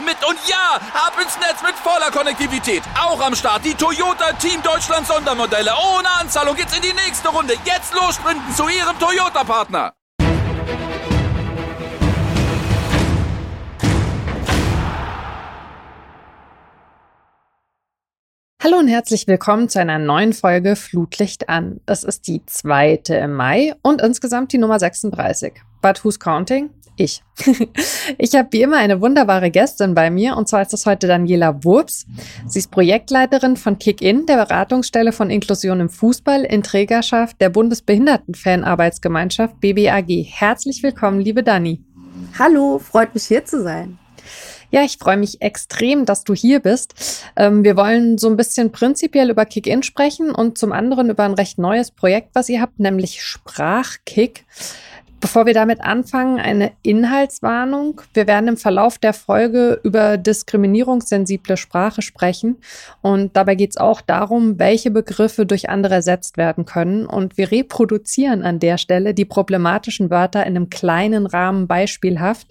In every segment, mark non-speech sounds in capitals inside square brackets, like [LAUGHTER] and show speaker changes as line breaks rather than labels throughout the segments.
mit. Und ja, ab ins Netz mit voller Konnektivität. Auch am Start die Toyota Team Deutschland Sondermodelle. Ohne Anzahlung geht's in die nächste Runde. Jetzt los sprinten zu ihrem Toyota-Partner.
Hallo und herzlich willkommen zu einer neuen Folge Flutlicht an. Es ist die zweite im Mai und insgesamt die Nummer 36. But who's counting? Ich. [LAUGHS] ich habe wie immer eine wunderbare Gästin bei mir und zwar ist das heute Daniela Wurps. Sie ist Projektleiterin von Kick-In, der Beratungsstelle von Inklusion im Fußball in Trägerschaft der Bundesbehindertenfanarbeitsgemeinschaft BBAG. Herzlich willkommen, liebe Dani.
Hallo, freut mich hier zu sein.
Ja, ich freue mich extrem, dass du hier bist. Ähm, wir wollen so ein bisschen prinzipiell über Kick-In sprechen und zum anderen über ein recht neues Projekt, was ihr habt, nämlich Sprachkick. Bevor wir damit anfangen, eine Inhaltswarnung. Wir werden im Verlauf der Folge über diskriminierungssensible Sprache sprechen. Und dabei geht es auch darum, welche Begriffe durch andere ersetzt werden können. Und wir reproduzieren an der Stelle die problematischen Wörter in einem kleinen Rahmen beispielhaft,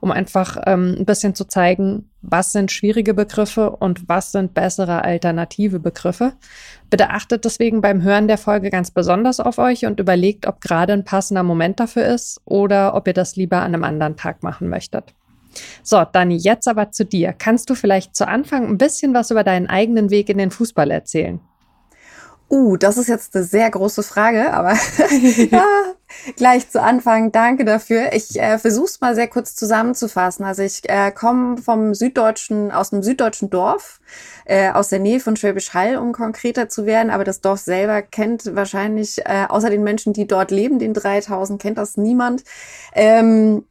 um einfach ähm, ein bisschen zu zeigen, was sind schwierige Begriffe und was sind bessere alternative Begriffe. Bitte achtet deswegen beim Hören der Folge ganz besonders auf euch und überlegt, ob gerade ein passender Moment dafür ist oder ob ihr das lieber an einem anderen Tag machen möchtet. So, Dani, jetzt aber zu dir. Kannst du vielleicht zu Anfang ein bisschen was über deinen eigenen Weg in den Fußball erzählen?
Uh, das ist jetzt eine sehr große Frage, aber ja, [LAUGHS] [LAUGHS] gleich zu Anfang, danke dafür. Ich äh, versuche es mal sehr kurz zusammenzufassen. Also ich äh, komme vom süddeutschen, aus einem süddeutschen Dorf, äh, aus der Nähe von Schwäbisch Hall, um konkreter zu werden. Aber das Dorf selber kennt wahrscheinlich, äh, außer den Menschen, die dort leben, den 3000, kennt das niemand. Ähm,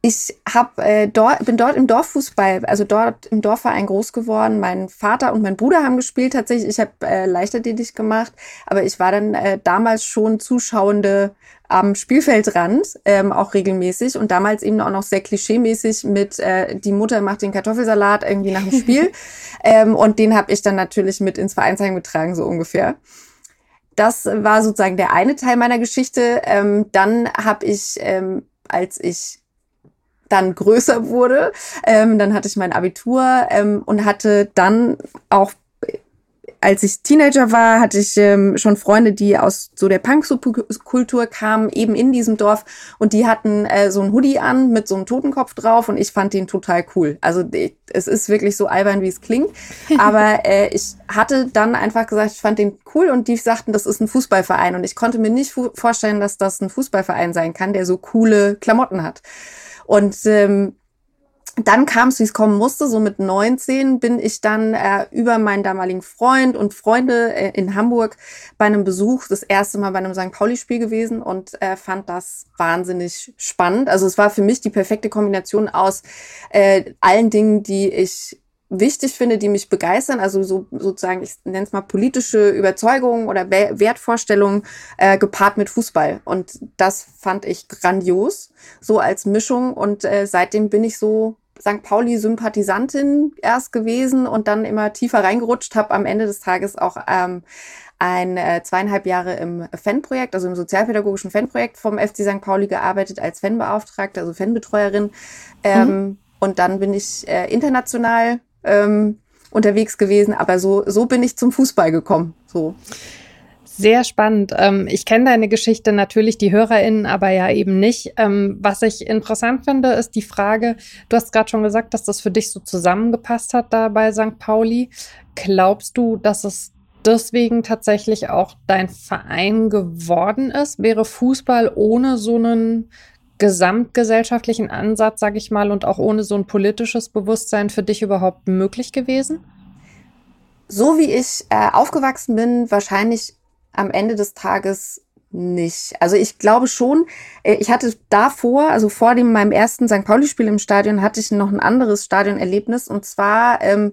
ich hab, äh, dort, bin dort im Dorffußball, also dort im Dorfverein groß geworden. Mein Vater und mein Bruder haben gespielt tatsächlich. Ich habe äh, Leichtathletik gemacht, aber ich war dann äh, damals schon Zuschauende am Spielfeldrand, ähm, auch regelmäßig und damals eben auch noch sehr klischeemäßig mit äh, die Mutter macht den Kartoffelsalat irgendwie nach dem Spiel [LAUGHS] ähm, und den habe ich dann natürlich mit ins Vereinsheim getragen, so ungefähr. Das war sozusagen der eine Teil meiner Geschichte. Ähm, dann habe ich, ähm, als ich dann größer wurde. Ähm, dann hatte ich mein Abitur ähm, und hatte dann auch als ich Teenager war, hatte ich ähm, schon Freunde, die aus so der Punk-Kultur kamen, eben in diesem Dorf. Und die hatten äh, so ein Hoodie an mit so einem Totenkopf drauf und ich fand den total cool. Also ich, es ist wirklich so albern, wie es klingt. [LAUGHS] Aber äh, ich hatte dann einfach gesagt, ich fand den cool und die sagten, das ist ein Fußballverein. Und ich konnte mir nicht vorstellen, dass das ein Fußballverein sein kann, der so coole Klamotten hat. Und ähm, dann kam es, wie es kommen musste, so mit 19 bin ich dann äh, über meinen damaligen Freund und Freunde äh, in Hamburg bei einem Besuch das erste Mal bei einem St. Pauli-Spiel gewesen und äh, fand das wahnsinnig spannend. Also es war für mich die perfekte Kombination aus äh, allen Dingen, die ich wichtig finde, die mich begeistern, also so sozusagen, ich nenne es mal politische Überzeugungen oder Wertvorstellungen äh, gepaart mit Fußball. Und das fand ich grandios, so als Mischung. Und äh, seitdem bin ich so St. Pauli-Sympathisantin erst gewesen und dann immer tiefer reingerutscht, habe am Ende des Tages auch ähm, ein äh, zweieinhalb Jahre im Fanprojekt, also im sozialpädagogischen Fanprojekt vom FC St. Pauli gearbeitet als Fanbeauftragte, also Fanbetreuerin. Ähm, mhm. Und dann bin ich äh, international ähm, unterwegs gewesen, aber so, so bin ich zum Fußball gekommen. So.
Sehr spannend. Ähm, ich kenne deine Geschichte natürlich, die HörerInnen aber ja eben nicht. Ähm, was ich interessant finde, ist die Frage, du hast gerade schon gesagt, dass das für dich so zusammengepasst hat da bei St. Pauli. Glaubst du, dass es deswegen tatsächlich auch dein Verein geworden ist? Wäre Fußball ohne so einen gesamtgesellschaftlichen Ansatz, sage ich mal, und auch ohne so ein politisches Bewusstsein für dich überhaupt möglich gewesen?
So wie ich äh, aufgewachsen bin, wahrscheinlich am Ende des Tages nicht. Also ich glaube schon, äh, ich hatte davor, also vor dem meinem ersten St. Pauli-Spiel im Stadion, hatte ich noch ein anderes Stadionerlebnis. Und zwar ähm,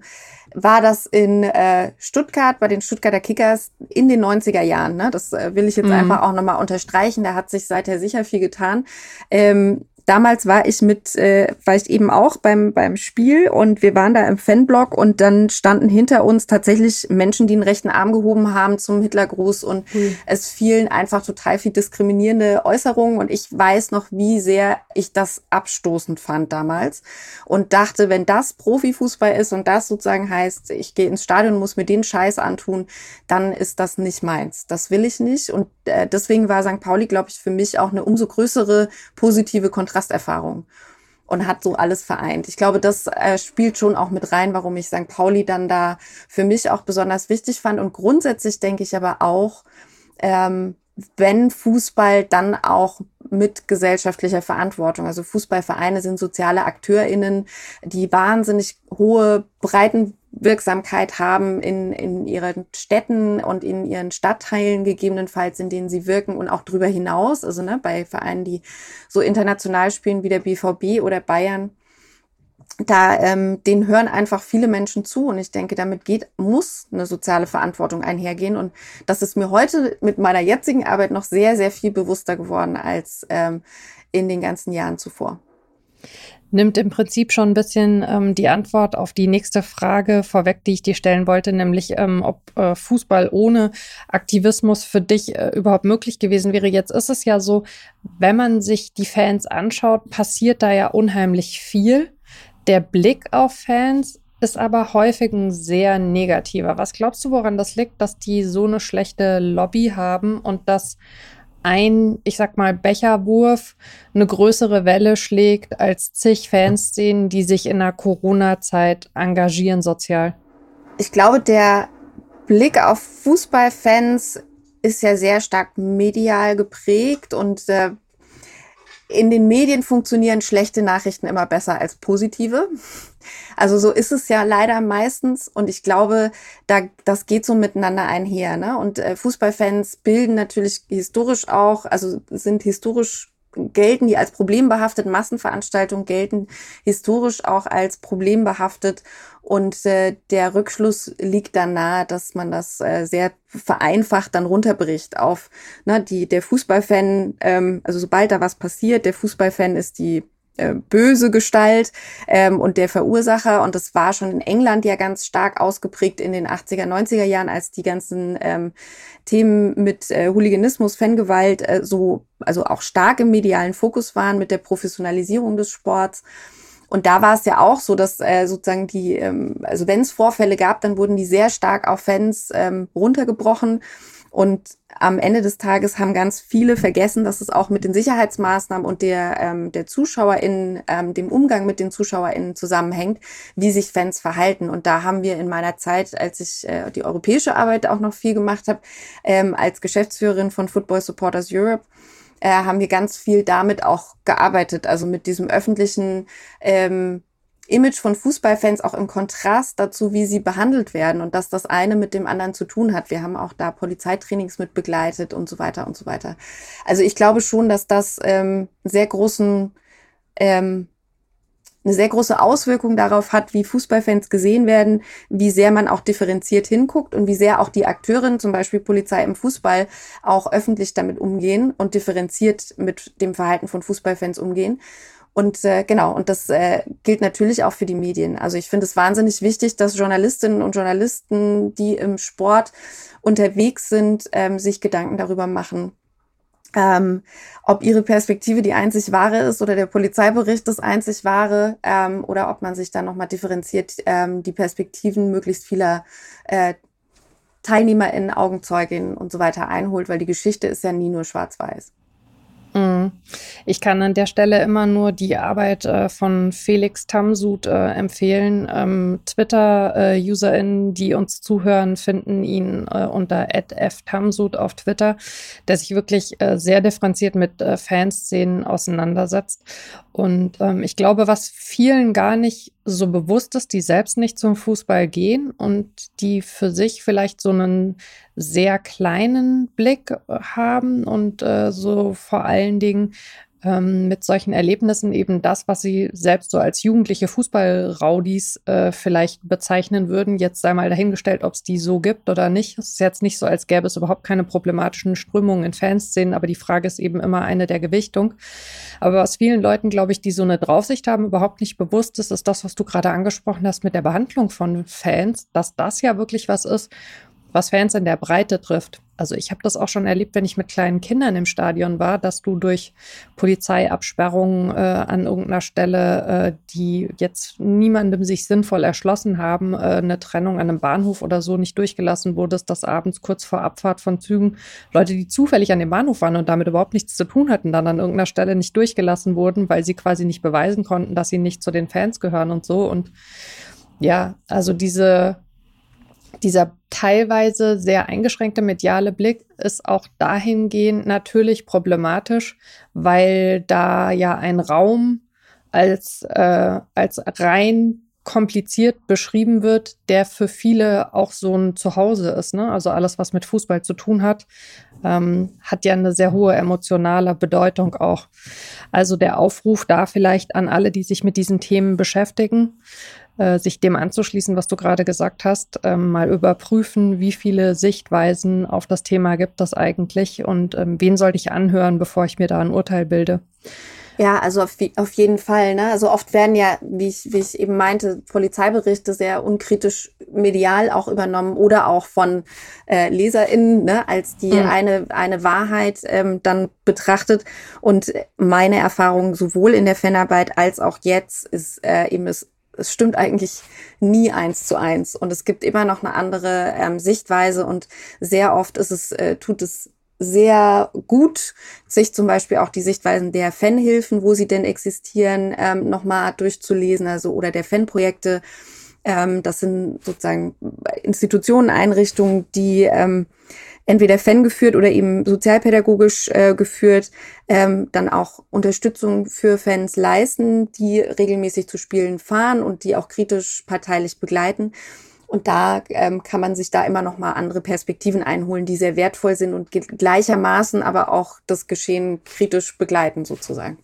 war das in äh, Stuttgart bei den Stuttgarter Kickers in den 90er Jahren. Ne? Das äh, will ich jetzt mhm. einfach auch nochmal unterstreichen. Da hat sich seither sicher viel getan. Ähm, damals war ich mit, äh, war ich eben auch beim, beim Spiel und wir waren da im Fanblock und dann standen hinter uns tatsächlich Menschen, die einen rechten Arm gehoben haben zum Hitlergruß und mhm. es fielen einfach total viel diskriminierende Äußerungen und ich weiß noch, wie sehr ich das abstoßend fand damals und dachte, wenn das Profifußball ist und das sozusagen heißt, ich gehe ins Stadion, muss mir den Scheiß antun, dann ist das nicht meins. Das will ich nicht und äh, deswegen war St. Pauli, glaube ich, für mich auch eine umso größere positive Kontrast Kontrasterfahrung und hat so alles vereint. Ich glaube, das äh, spielt schon auch mit rein, warum ich St. Pauli dann da für mich auch besonders wichtig fand. Und grundsätzlich denke ich aber auch, ähm, wenn Fußball dann auch mit gesellschaftlicher Verantwortung. Also Fußballvereine sind soziale AkteurInnen, die wahnsinnig hohe Breiten Wirksamkeit haben in, in ihren Städten und in ihren Stadtteilen gegebenenfalls, in denen sie wirken und auch darüber hinaus. Also ne, bei Vereinen, die so international spielen wie der BVB oder Bayern, da ähm, den hören einfach viele Menschen zu und ich denke, damit geht muss eine soziale Verantwortung einhergehen und das ist mir heute mit meiner jetzigen Arbeit noch sehr sehr viel bewusster geworden als ähm, in den ganzen Jahren zuvor
nimmt im Prinzip schon ein bisschen ähm, die Antwort auf die nächste Frage vorweg, die ich dir stellen wollte, nämlich ähm, ob äh, Fußball ohne Aktivismus für dich äh, überhaupt möglich gewesen wäre. Jetzt ist es ja so, wenn man sich die Fans anschaut, passiert da ja unheimlich viel. Der Blick auf Fans ist aber häufig ein sehr negativer. Was glaubst du, woran das liegt, dass die so eine schlechte Lobby haben und dass ein, ich sag mal, Becherwurf eine größere Welle schlägt als zig Fanszenen, die sich in der Corona-Zeit engagieren sozial?
Ich glaube, der Blick auf Fußballfans ist ja sehr stark medial geprägt und äh, in den Medien funktionieren schlechte Nachrichten immer besser als positive. Also so ist es ja leider meistens und ich glaube, da das geht so miteinander einher. Ne? Und äh, Fußballfans bilden natürlich historisch auch, also sind historisch gelten die als problembehaftet, Massenveranstaltungen gelten historisch auch als problembehaftet und äh, der Rückschluss liegt dann nahe, dass man das äh, sehr vereinfacht dann runterbricht auf ne, die, der Fußballfan, ähm, also sobald da was passiert, der Fußballfan ist die äh, böse Gestalt ähm, und der Verursacher. Und das war schon in England ja ganz stark ausgeprägt in den 80er, 90er Jahren, als die ganzen ähm, Themen mit äh, Hooliganismus, Fangewalt äh, so, also auch stark im medialen Fokus waren mit der Professionalisierung des Sports. Und da war es ja auch so, dass äh, sozusagen die, ähm, also wenn es Vorfälle gab, dann wurden die sehr stark auf Fans ähm, runtergebrochen. Und am Ende des Tages haben ganz viele vergessen, dass es auch mit den Sicherheitsmaßnahmen und der, ähm, der ZuschauerInnen, ähm, dem Umgang mit den ZuschauerInnen zusammenhängt, wie sich Fans verhalten. Und da haben wir in meiner Zeit, als ich äh, die europäische Arbeit auch noch viel gemacht habe, ähm, als Geschäftsführerin von Football Supporters Europe, äh, haben wir ganz viel damit auch gearbeitet, also mit diesem öffentlichen ähm, Image von Fußballfans auch im Kontrast dazu, wie sie behandelt werden und dass das eine mit dem anderen zu tun hat. Wir haben auch da Polizeitrainings mit begleitet und so weiter und so weiter. Also ich glaube schon, dass das ähm, sehr großen ähm, eine sehr große Auswirkung darauf hat, wie Fußballfans gesehen werden, wie sehr man auch differenziert hinguckt und wie sehr auch die Akteurinnen, zum Beispiel Polizei im Fußball, auch öffentlich damit umgehen und differenziert mit dem Verhalten von Fußballfans umgehen. Und äh, genau, und das äh, gilt natürlich auch für die Medien. Also ich finde es wahnsinnig wichtig, dass Journalistinnen und Journalisten, die im Sport unterwegs sind, ähm, sich Gedanken darüber machen, ähm, ob ihre Perspektive die einzig wahre ist oder der Polizeibericht das einzig wahre ähm, oder ob man sich dann nochmal differenziert ähm, die Perspektiven möglichst vieler äh, TeilnehmerInnen, Augenzeuginnen und so weiter einholt, weil die Geschichte ist ja nie nur schwarz-weiß.
Mhm. Hm. Ich kann an der Stelle immer nur die Arbeit äh, von Felix Tamsud äh, empfehlen. Ähm, Twitter-UserInnen, äh, die uns zuhören, finden ihn äh, unter @ftamsud auf Twitter, der sich wirklich äh, sehr differenziert mit äh, Fanszenen auseinandersetzt. Und ähm, ich glaube, was vielen gar nicht so bewusst ist, die selbst nicht zum Fußball gehen und die für sich vielleicht so einen sehr kleinen Blick haben und so vor allen Dingen ähm, mit solchen Erlebnissen eben das, was sie selbst so als jugendliche Fußballraudis äh, vielleicht bezeichnen würden. Jetzt sei mal dahingestellt, ob es die so gibt oder nicht. Es ist jetzt nicht so, als gäbe es überhaupt keine problematischen Strömungen in Fanszenen, aber die Frage ist eben immer eine der Gewichtung. Aber was vielen Leuten, glaube ich, die so eine Draufsicht haben, überhaupt nicht bewusst ist, ist das, was du gerade angesprochen hast mit der Behandlung von Fans, dass das ja wirklich was ist, was Fans in der Breite trifft. Also ich habe das auch schon erlebt, wenn ich mit kleinen Kindern im Stadion war, dass du durch Polizeiabsperrungen äh, an irgendeiner Stelle, äh, die jetzt niemandem sich sinnvoll erschlossen haben, äh, eine Trennung an einem Bahnhof oder so nicht durchgelassen wurdest, dass abends kurz vor Abfahrt von Zügen Leute, die zufällig an dem Bahnhof waren und damit überhaupt nichts zu tun hatten, dann an irgendeiner Stelle nicht durchgelassen wurden, weil sie quasi nicht beweisen konnten, dass sie nicht zu den Fans gehören und so. Und ja, also diese dieser teilweise sehr eingeschränkte mediale Blick ist auch dahingehend natürlich problematisch, weil da ja ein Raum als, äh, als rein kompliziert beschrieben wird, der für viele auch so ein Zuhause ist. Ne? Also alles, was mit Fußball zu tun hat, ähm, hat ja eine sehr hohe emotionale Bedeutung auch. Also der Aufruf da vielleicht an alle, die sich mit diesen Themen beschäftigen, äh, sich dem anzuschließen, was du gerade gesagt hast, ähm, mal überprüfen, wie viele Sichtweisen auf das Thema gibt es eigentlich und ähm, wen sollte ich anhören, bevor ich mir da ein Urteil bilde.
Ja, also auf, auf jeden Fall. Ne? Also oft werden ja, wie ich, wie ich eben meinte, Polizeiberichte sehr unkritisch medial auch übernommen oder auch von äh, LeserInnen ne? als die mhm. eine, eine Wahrheit ähm, dann betrachtet. Und meine Erfahrung sowohl in der Fanarbeit als auch jetzt ist äh, eben es es stimmt eigentlich nie eins zu eins und es gibt immer noch eine andere ähm, Sichtweise und sehr oft ist es, äh, tut es sehr gut, sich zum Beispiel auch die Sichtweisen der Fanhilfen, wo sie denn existieren, ähm, nochmal durchzulesen, also oder der Fanprojekte. Ähm, das sind sozusagen Institutionen, Einrichtungen, die ähm, entweder Fan geführt oder eben sozialpädagogisch äh, geführt, ähm, dann auch Unterstützung für Fans leisten, die regelmäßig zu Spielen fahren und die auch kritisch parteilich begleiten. Und da ähm, kann man sich da immer noch mal andere Perspektiven einholen, die sehr wertvoll sind und gleichermaßen aber auch das Geschehen kritisch begleiten sozusagen.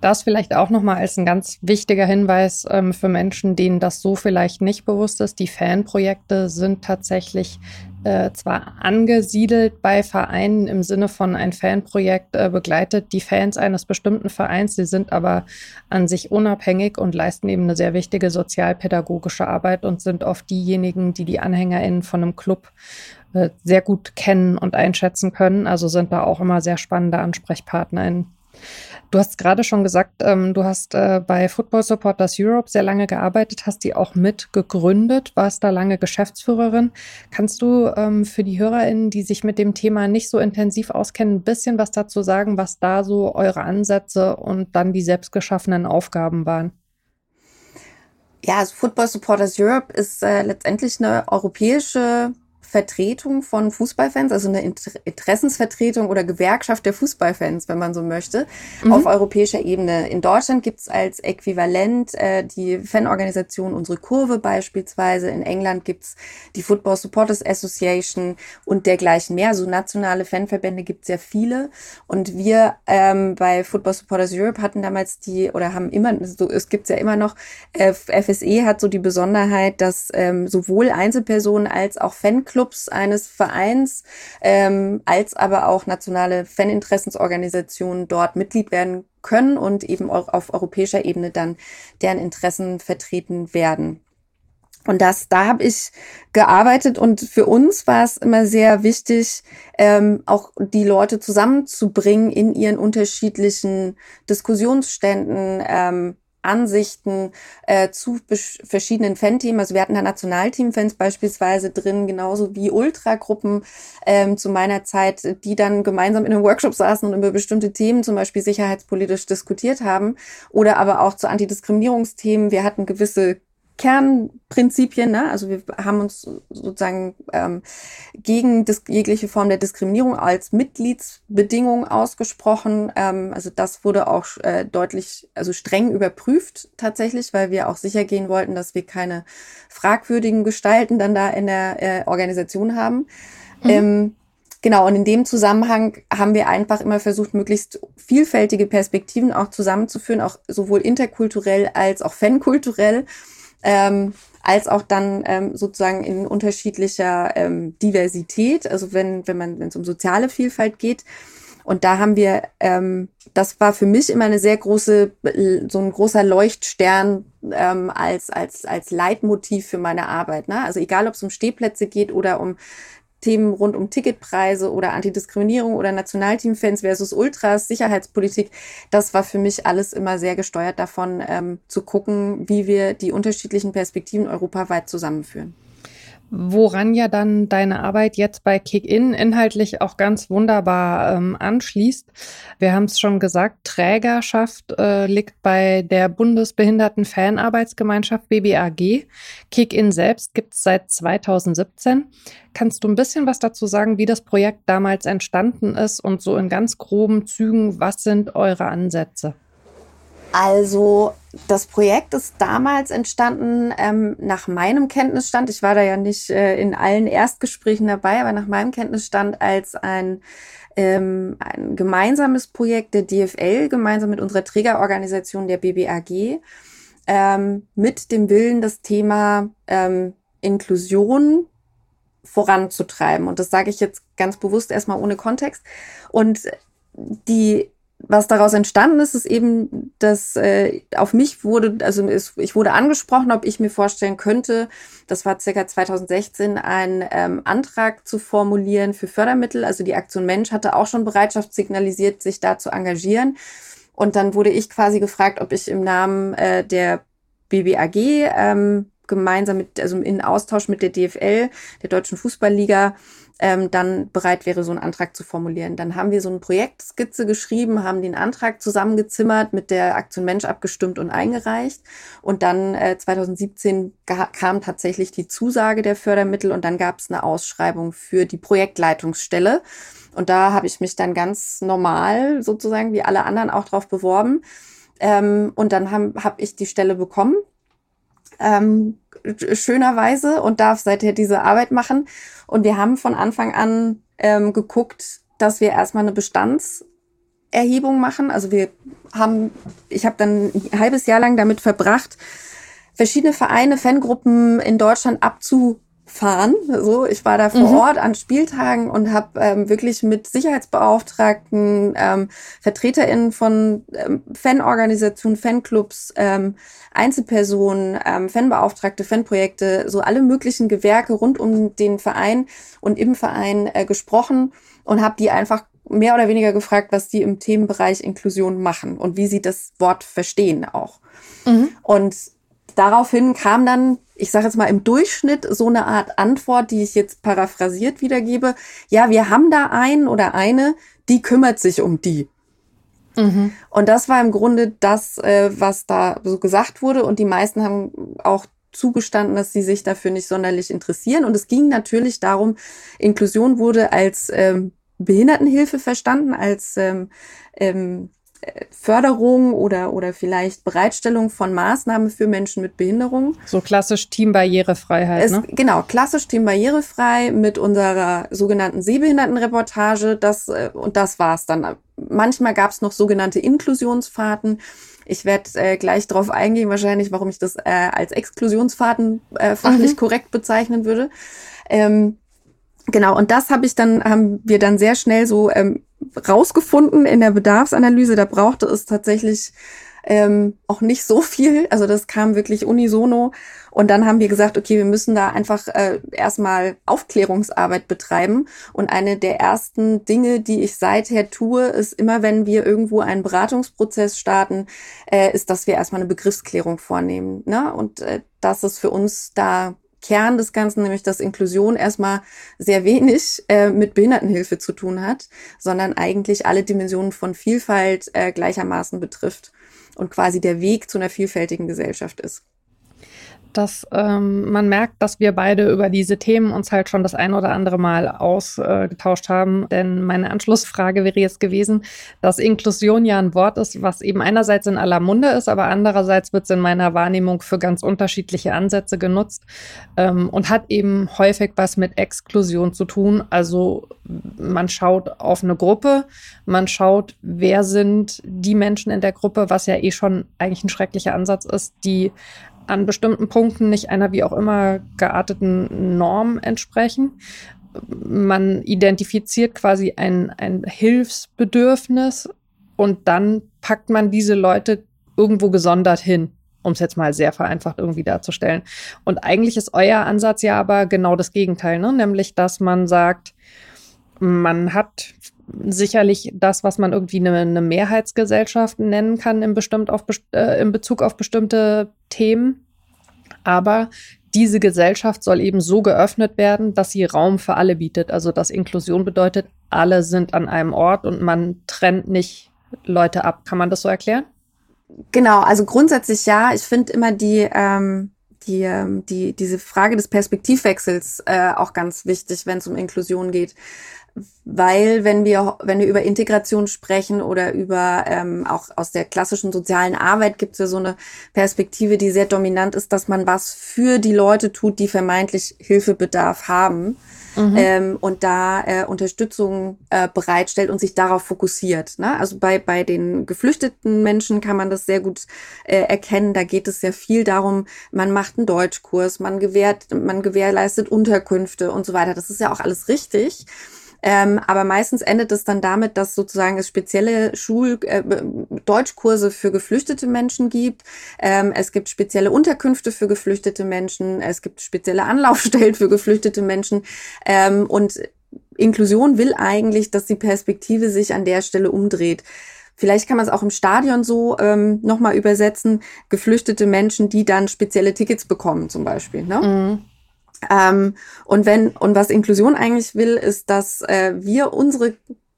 Das vielleicht auch nochmal als ein ganz wichtiger Hinweis ähm, für Menschen, denen das so vielleicht nicht bewusst ist. Die Fanprojekte sind tatsächlich äh, zwar angesiedelt bei Vereinen im Sinne von ein Fanprojekt äh, begleitet die Fans eines bestimmten Vereins, sie sind aber an sich unabhängig und leisten eben eine sehr wichtige sozialpädagogische Arbeit und sind oft diejenigen, die die AnhängerInnen von einem Club äh, sehr gut kennen und einschätzen können. Also sind da auch immer sehr spannende AnsprechpartnerInnen. Du hast gerade schon gesagt, ähm, du hast äh, bei Football Supporters Europe sehr lange gearbeitet, hast die auch mit gegründet, warst da lange Geschäftsführerin. Kannst du ähm, für die HörerInnen, die sich mit dem Thema nicht so intensiv auskennen, ein bisschen was dazu sagen, was da so eure Ansätze und dann die selbstgeschaffenen Aufgaben waren?
Ja, also Football Supporters Europe ist äh, letztendlich eine europäische Vertretung von Fußballfans, also eine Interessensvertretung oder Gewerkschaft der Fußballfans, wenn man so möchte, mhm. auf europäischer Ebene. In Deutschland gibt es als Äquivalent äh, die Fanorganisation Unsere Kurve beispielsweise. In England gibt es die Football Supporters Association und dergleichen mehr. So also nationale Fanverbände gibt es sehr viele. Und wir ähm, bei Football Supporters Europe hatten damals die, oder haben immer, so, es gibt es ja immer noch, äh, FSE hat so die Besonderheit, dass ähm, sowohl Einzelpersonen als auch Fanclubs Clubs eines Vereins, ähm, als aber auch nationale Faninteressensorganisationen dort Mitglied werden können und eben auch auf europäischer Ebene dann deren Interessen vertreten werden. Und das, da habe ich gearbeitet und für uns war es immer sehr wichtig, ähm, auch die Leute zusammenzubringen in ihren unterschiedlichen Diskussionsständen, ähm, Ansichten äh, zu verschiedenen Fan-Themen. Also wir hatten da Nationalteam-Fans beispielsweise drin, genauso wie Ultragruppen ähm, zu meiner Zeit, die dann gemeinsam in einem Workshop saßen und über bestimmte Themen, zum Beispiel sicherheitspolitisch diskutiert haben. Oder aber auch zu Antidiskriminierungsthemen. Wir hatten gewisse Kernprinzipien. Ne? Also wir haben uns sozusagen ähm, gegen jegliche Form der Diskriminierung als Mitgliedsbedingung ausgesprochen. Ähm, also das wurde auch äh, deutlich, also streng überprüft tatsächlich, weil wir auch sicher gehen wollten, dass wir keine fragwürdigen Gestalten dann da in der äh, Organisation haben. Mhm. Ähm, Genau, und in dem Zusammenhang haben wir einfach immer versucht, möglichst vielfältige Perspektiven auch zusammenzuführen, auch sowohl interkulturell als auch fankulturell ähm, als auch dann ähm, sozusagen in unterschiedlicher ähm, Diversität, also wenn, wenn man, wenn es um soziale Vielfalt geht. Und da haben wir, ähm, das war für mich immer eine sehr große, so ein großer Leuchtstern ähm, als, als, als Leitmotiv für meine Arbeit. Ne? Also egal, ob es um Stehplätze geht oder um Themen rund um Ticketpreise oder Antidiskriminierung oder Nationalteamfans versus Ultras, Sicherheitspolitik, das war für mich alles immer sehr gesteuert davon, ähm, zu gucken, wie wir die unterschiedlichen Perspektiven europaweit zusammenführen.
Woran ja dann deine Arbeit jetzt bei Kick-In inhaltlich auch ganz wunderbar ähm, anschließt. Wir haben es schon gesagt, Trägerschaft äh, liegt bei der Bundesbehinderten Fanarbeitsgemeinschaft BBAG. Kick-In selbst gibt es seit 2017. Kannst du ein bisschen was dazu sagen, wie das Projekt damals entstanden ist und so in ganz groben Zügen, was sind eure Ansätze?
Also das Projekt ist damals entstanden ähm, nach meinem Kenntnisstand. Ich war da ja nicht äh, in allen Erstgesprächen dabei, aber nach meinem Kenntnisstand als ein, ähm, ein gemeinsames Projekt der DFL gemeinsam mit unserer Trägerorganisation der BBAG ähm, mit dem Willen, das Thema ähm, Inklusion voranzutreiben. Und das sage ich jetzt ganz bewusst erstmal ohne Kontext. Und die was daraus entstanden ist, ist eben, dass äh, auf mich wurde, also es, ich wurde angesprochen, ob ich mir vorstellen könnte, das war circa 2016, einen ähm, Antrag zu formulieren für Fördermittel. Also die Aktion Mensch hatte auch schon Bereitschaft signalisiert, sich da zu engagieren. Und dann wurde ich quasi gefragt, ob ich im Namen äh, der BBAG ähm, gemeinsam mit, also in Austausch mit der DFL, der Deutschen Fußballliga, ähm, dann bereit wäre, so einen Antrag zu formulieren. Dann haben wir so eine Projektskizze geschrieben, haben den Antrag zusammengezimmert, mit der Aktion Mensch abgestimmt und eingereicht. Und dann äh, 2017 kam tatsächlich die Zusage der Fördermittel und dann gab es eine Ausschreibung für die Projektleitungsstelle. Und da habe ich mich dann ganz normal, sozusagen wie alle anderen, auch drauf beworben. Ähm, und dann habe hab ich die Stelle bekommen ähm, schönerweise und darf seither diese Arbeit machen. Und wir haben von Anfang an ähm, geguckt, dass wir erstmal eine Bestandserhebung machen. Also wir haben, ich habe dann ein halbes Jahr lang damit verbracht, verschiedene Vereine, Fangruppen in Deutschland abzu fahren. So, ich war da vor mhm. Ort an Spieltagen und habe ähm, wirklich mit Sicherheitsbeauftragten, ähm, VertreterInnen von ähm, Fanorganisationen, Fanclubs, ähm, Einzelpersonen, ähm, Fanbeauftragte, Fanprojekte, so alle möglichen Gewerke rund um den Verein und im Verein äh, gesprochen und habe die einfach mehr oder weniger gefragt, was die im Themenbereich Inklusion machen und wie sie das Wort verstehen auch. Mhm. Und daraufhin kam dann ich sage jetzt mal im Durchschnitt so eine Art Antwort, die ich jetzt paraphrasiert wiedergebe. Ja, wir haben da einen oder eine, die kümmert sich um die. Mhm. Und das war im Grunde das, äh, was da so gesagt wurde. Und die meisten haben auch zugestanden, dass sie sich dafür nicht sonderlich interessieren. Und es ging natürlich darum, Inklusion wurde als ähm, Behindertenhilfe verstanden, als ähm, ähm, Förderung oder, oder vielleicht Bereitstellung von Maßnahmen für Menschen mit Behinderung.
So klassisch Teambarrierefreiheit. Es, ne?
Genau, klassisch Teambarrierefrei mit unserer sogenannten Sehbehindertenreportage. Das, äh, und das war's dann. Manchmal gab es noch sogenannte Inklusionsfahrten. Ich werde äh, gleich darauf eingehen, wahrscheinlich, warum ich das äh, als Exklusionsfahrten äh, fachlich mhm. korrekt bezeichnen würde. Ähm, Genau, und das habe ich dann, haben wir dann sehr schnell so ähm, rausgefunden in der Bedarfsanalyse. Da brauchte es tatsächlich ähm, auch nicht so viel. Also das kam wirklich unisono. Und dann haben wir gesagt, okay, wir müssen da einfach äh, erstmal Aufklärungsarbeit betreiben. Und eine der ersten Dinge, die ich seither tue, ist immer, wenn wir irgendwo einen Beratungsprozess starten, äh, ist, dass wir erstmal eine Begriffsklärung vornehmen. Ne? Und äh, das ist für uns da Kern des Ganzen, nämlich dass Inklusion erstmal sehr wenig äh, mit Behindertenhilfe zu tun hat, sondern eigentlich alle Dimensionen von Vielfalt äh, gleichermaßen betrifft und quasi der Weg zu einer vielfältigen Gesellschaft ist
dass ähm, man merkt, dass wir beide über diese Themen uns halt schon das ein oder andere Mal ausgetauscht haben. Denn meine Anschlussfrage wäre jetzt gewesen, dass Inklusion ja ein Wort ist, was eben einerseits in aller Munde ist, aber andererseits wird es in meiner Wahrnehmung für ganz unterschiedliche Ansätze genutzt ähm, und hat eben häufig was mit Exklusion zu tun. Also man schaut auf eine Gruppe, man schaut, wer sind die Menschen in der Gruppe, was ja eh schon eigentlich ein schrecklicher Ansatz ist, die an bestimmten Punkten nicht einer wie auch immer gearteten Norm entsprechen. Man identifiziert quasi ein, ein Hilfsbedürfnis und dann packt man diese Leute irgendwo gesondert hin, um es jetzt mal sehr vereinfacht irgendwie darzustellen. Und eigentlich ist euer Ansatz ja aber genau das Gegenteil, ne? nämlich dass man sagt, man hat sicherlich das, was man irgendwie eine, eine Mehrheitsgesellschaft nennen kann, in, bestimmt auf, äh, in Bezug auf bestimmte Themen. Aber diese Gesellschaft soll eben so geöffnet werden, dass sie Raum für alle bietet. Also dass Inklusion bedeutet, alle sind an einem Ort und man trennt nicht Leute ab. Kann man das so erklären?
Genau, also grundsätzlich ja. Ich finde immer die, ähm, die, ähm, die, diese Frage des Perspektivwechsels äh, auch ganz wichtig, wenn es um Inklusion geht weil wenn wir, wenn wir über Integration sprechen oder über ähm, auch aus der klassischen sozialen Arbeit gibt es ja so eine Perspektive, die sehr dominant ist, dass man was für die Leute tut, die vermeintlich Hilfebedarf haben. Mhm. Ähm, und da äh, Unterstützung äh, bereitstellt und sich darauf fokussiert. Ne? Also bei, bei den geflüchteten Menschen kann man das sehr gut äh, erkennen. Da geht es sehr viel darum, man macht einen Deutschkurs, man gewährt, man gewährleistet Unterkünfte und so weiter. Das ist ja auch alles richtig. Ähm, aber meistens endet es dann damit, dass sozusagen es spezielle Schul äh, Deutschkurse für geflüchtete Menschen gibt. Ähm, es gibt spezielle Unterkünfte für geflüchtete Menschen. Es gibt spezielle Anlaufstellen für geflüchtete Menschen. Ähm, und Inklusion will eigentlich, dass die Perspektive sich an der Stelle umdreht. Vielleicht kann man es auch im Stadion so ähm, nochmal übersetzen. Geflüchtete Menschen, die dann spezielle Tickets bekommen, zum Beispiel. Ne? Mhm. Ähm, und wenn, und was Inklusion eigentlich will, ist, dass äh, wir unsere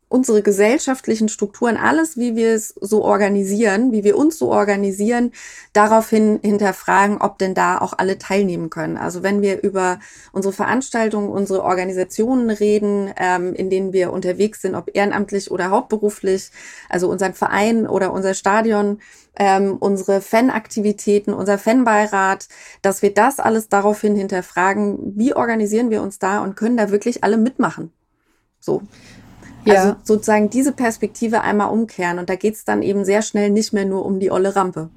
unsere gesellschaftlichen Strukturen, alles, wie wir es so organisieren, wie wir uns so organisieren, daraufhin hinterfragen, ob denn da auch alle teilnehmen können. Also wenn wir über unsere Veranstaltungen, unsere Organisationen reden, ähm, in denen wir unterwegs sind, ob ehrenamtlich oder hauptberuflich, also unseren Verein oder unser Stadion, ähm, unsere Fanaktivitäten, unser Fanbeirat, dass wir das alles daraufhin hinterfragen, wie organisieren wir uns da und können da wirklich alle mitmachen. So. Ja. Also sozusagen diese Perspektive einmal umkehren. Und da geht es dann eben sehr schnell nicht mehr nur um die olle Rampe.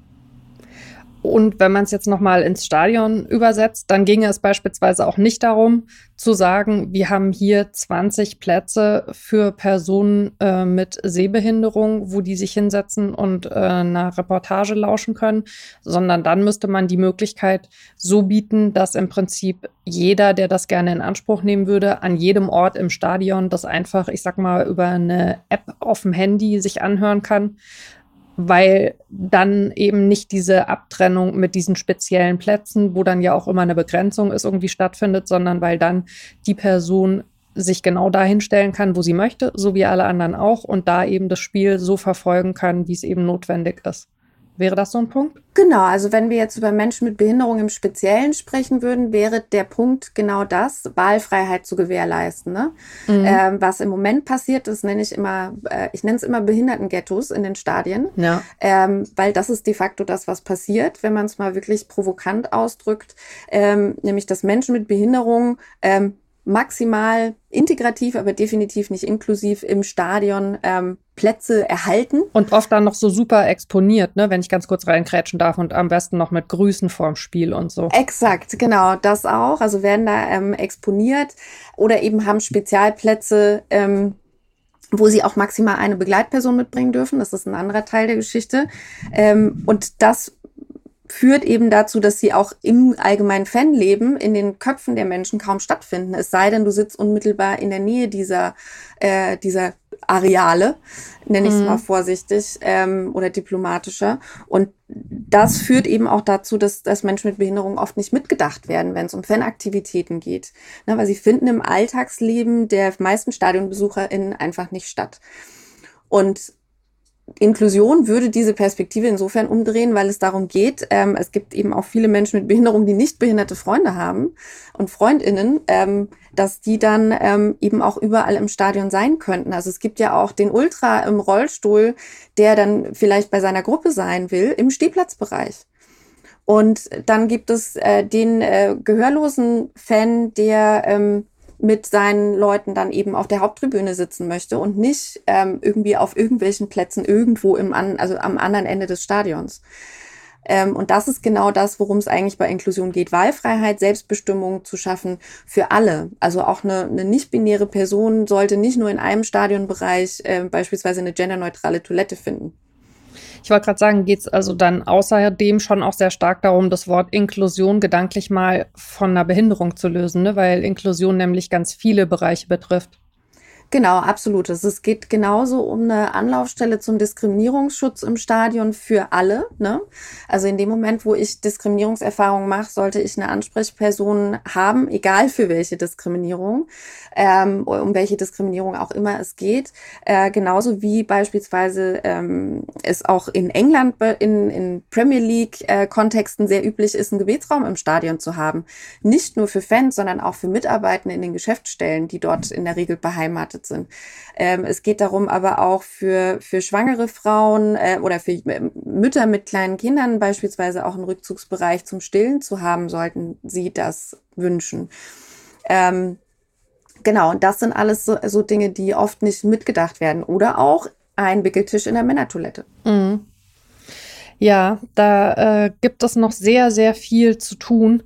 Und wenn man es jetzt nochmal ins Stadion übersetzt, dann ginge es beispielsweise auch nicht darum zu sagen, wir haben hier 20 Plätze für Personen äh, mit Sehbehinderung, wo die sich hinsetzen und äh, einer Reportage lauschen können, sondern dann müsste man die Möglichkeit so bieten, dass im Prinzip jeder, der das gerne in Anspruch nehmen würde, an jedem Ort im Stadion das einfach, ich sag mal, über eine App auf dem Handy sich anhören kann weil dann eben nicht diese Abtrennung mit diesen speziellen Plätzen, wo dann ja auch immer eine Begrenzung ist, irgendwie stattfindet, sondern weil dann die Person sich genau dahin stellen kann, wo sie möchte, so wie alle anderen auch, und da eben das Spiel so verfolgen kann, wie es eben notwendig ist. Wäre das so ein Punkt?
Genau, also wenn wir jetzt über Menschen mit Behinderung im Speziellen sprechen würden, wäre der Punkt genau das, Wahlfreiheit zu gewährleisten. Ne? Mhm. Ähm, was im Moment passiert ist, nenne ich immer, äh, ich nenne es immer Behindertenghettos in den Stadien, ja. ähm, weil das ist de facto das, was passiert, wenn man es mal wirklich provokant ausdrückt, ähm, nämlich dass Menschen mit Behinderung ähm, maximal integrativ, aber definitiv nicht inklusiv im Stadion ähm, Plätze erhalten.
Und oft dann noch so super exponiert, ne, wenn ich ganz kurz reinkrätschen darf und am besten noch mit Grüßen vorm Spiel und so.
Exakt, genau, das auch. Also werden da ähm, exponiert oder eben haben Spezialplätze ähm, wo sie auch maximal eine Begleitperson mitbringen dürfen. Das ist ein anderer Teil der Geschichte. Ähm, und das führt eben dazu, dass sie auch im allgemeinen Fanleben in den Köpfen der Menschen kaum stattfinden. Es sei denn, du sitzt unmittelbar in der Nähe dieser, äh, dieser Areale, nenne ich es mhm. mal vorsichtig ähm, oder diplomatischer. Und das führt eben auch dazu, dass, dass Menschen mit Behinderung oft nicht mitgedacht werden, wenn es um Fanaktivitäten geht. Ne, weil sie finden im Alltagsleben der meisten StadionbesucherInnen einfach nicht statt. Und Inklusion würde diese Perspektive insofern umdrehen, weil es darum geht, ähm, es gibt eben auch viele Menschen mit Behinderung, die nicht behinderte Freunde haben und Freundinnen, ähm, dass die dann ähm, eben auch überall im Stadion sein könnten. Also es gibt ja auch den Ultra im Rollstuhl, der dann vielleicht bei seiner Gruppe sein will, im Stehplatzbereich. Und dann gibt es äh, den äh, gehörlosen Fan, der ähm, mit seinen Leuten dann eben auf der Haupttribüne sitzen möchte und nicht ähm, irgendwie auf irgendwelchen Plätzen irgendwo im an, also am anderen Ende des Stadions. Ähm, und das ist genau das, worum es eigentlich bei Inklusion geht. Wahlfreiheit, Selbstbestimmung zu schaffen für alle. Also auch eine, eine nicht-binäre Person sollte nicht nur in einem Stadionbereich äh, beispielsweise eine genderneutrale Toilette finden.
Ich wollte gerade sagen, geht es also dann außerdem schon auch sehr stark darum, das Wort Inklusion gedanklich mal von einer Behinderung zu lösen, ne? weil Inklusion nämlich ganz viele Bereiche betrifft.
Genau, absolut. Es geht genauso um eine Anlaufstelle zum Diskriminierungsschutz im Stadion für alle. Ne? Also in dem Moment, wo ich Diskriminierungserfahrungen mache, sollte ich eine Ansprechperson haben, egal für welche Diskriminierung, ähm, um welche Diskriminierung auch immer es geht. Äh, genauso wie beispielsweise ähm, es auch in England in, in Premier League-Kontexten äh, sehr üblich ist, einen Gebetsraum im Stadion zu haben. Nicht nur für Fans, sondern auch für Mitarbeitende in den Geschäftsstellen, die dort in der Regel beheimatet gefährdet sind. Ähm, es geht darum, aber auch für, für schwangere Frauen äh, oder für äh, Mütter mit kleinen Kindern beispielsweise auch einen Rückzugsbereich zum Stillen zu haben, sollten sie das wünschen. Ähm, genau, und das sind alles so, so Dinge, die oft nicht mitgedacht werden. Oder auch ein Wickeltisch in der Männertoilette.
Mhm. Ja, da äh, gibt es noch sehr, sehr viel zu tun.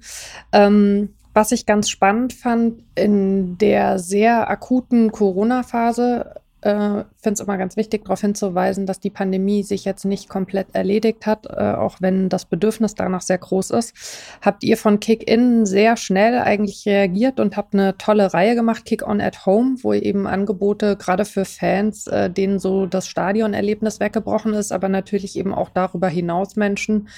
Ähm, was ich ganz spannend fand, in der sehr akuten Corona-Phase äh, finde es immer ganz wichtig, darauf hinzuweisen, dass die Pandemie sich jetzt nicht komplett erledigt hat, äh, auch wenn das Bedürfnis danach sehr groß ist. Habt ihr von Kick-In sehr schnell eigentlich reagiert und habt eine tolle Reihe gemacht, Kick-On at Home, wo ihr eben Angebote gerade für Fans, äh, denen so das Stadionerlebnis weggebrochen ist, aber natürlich eben auch darüber hinaus Menschen,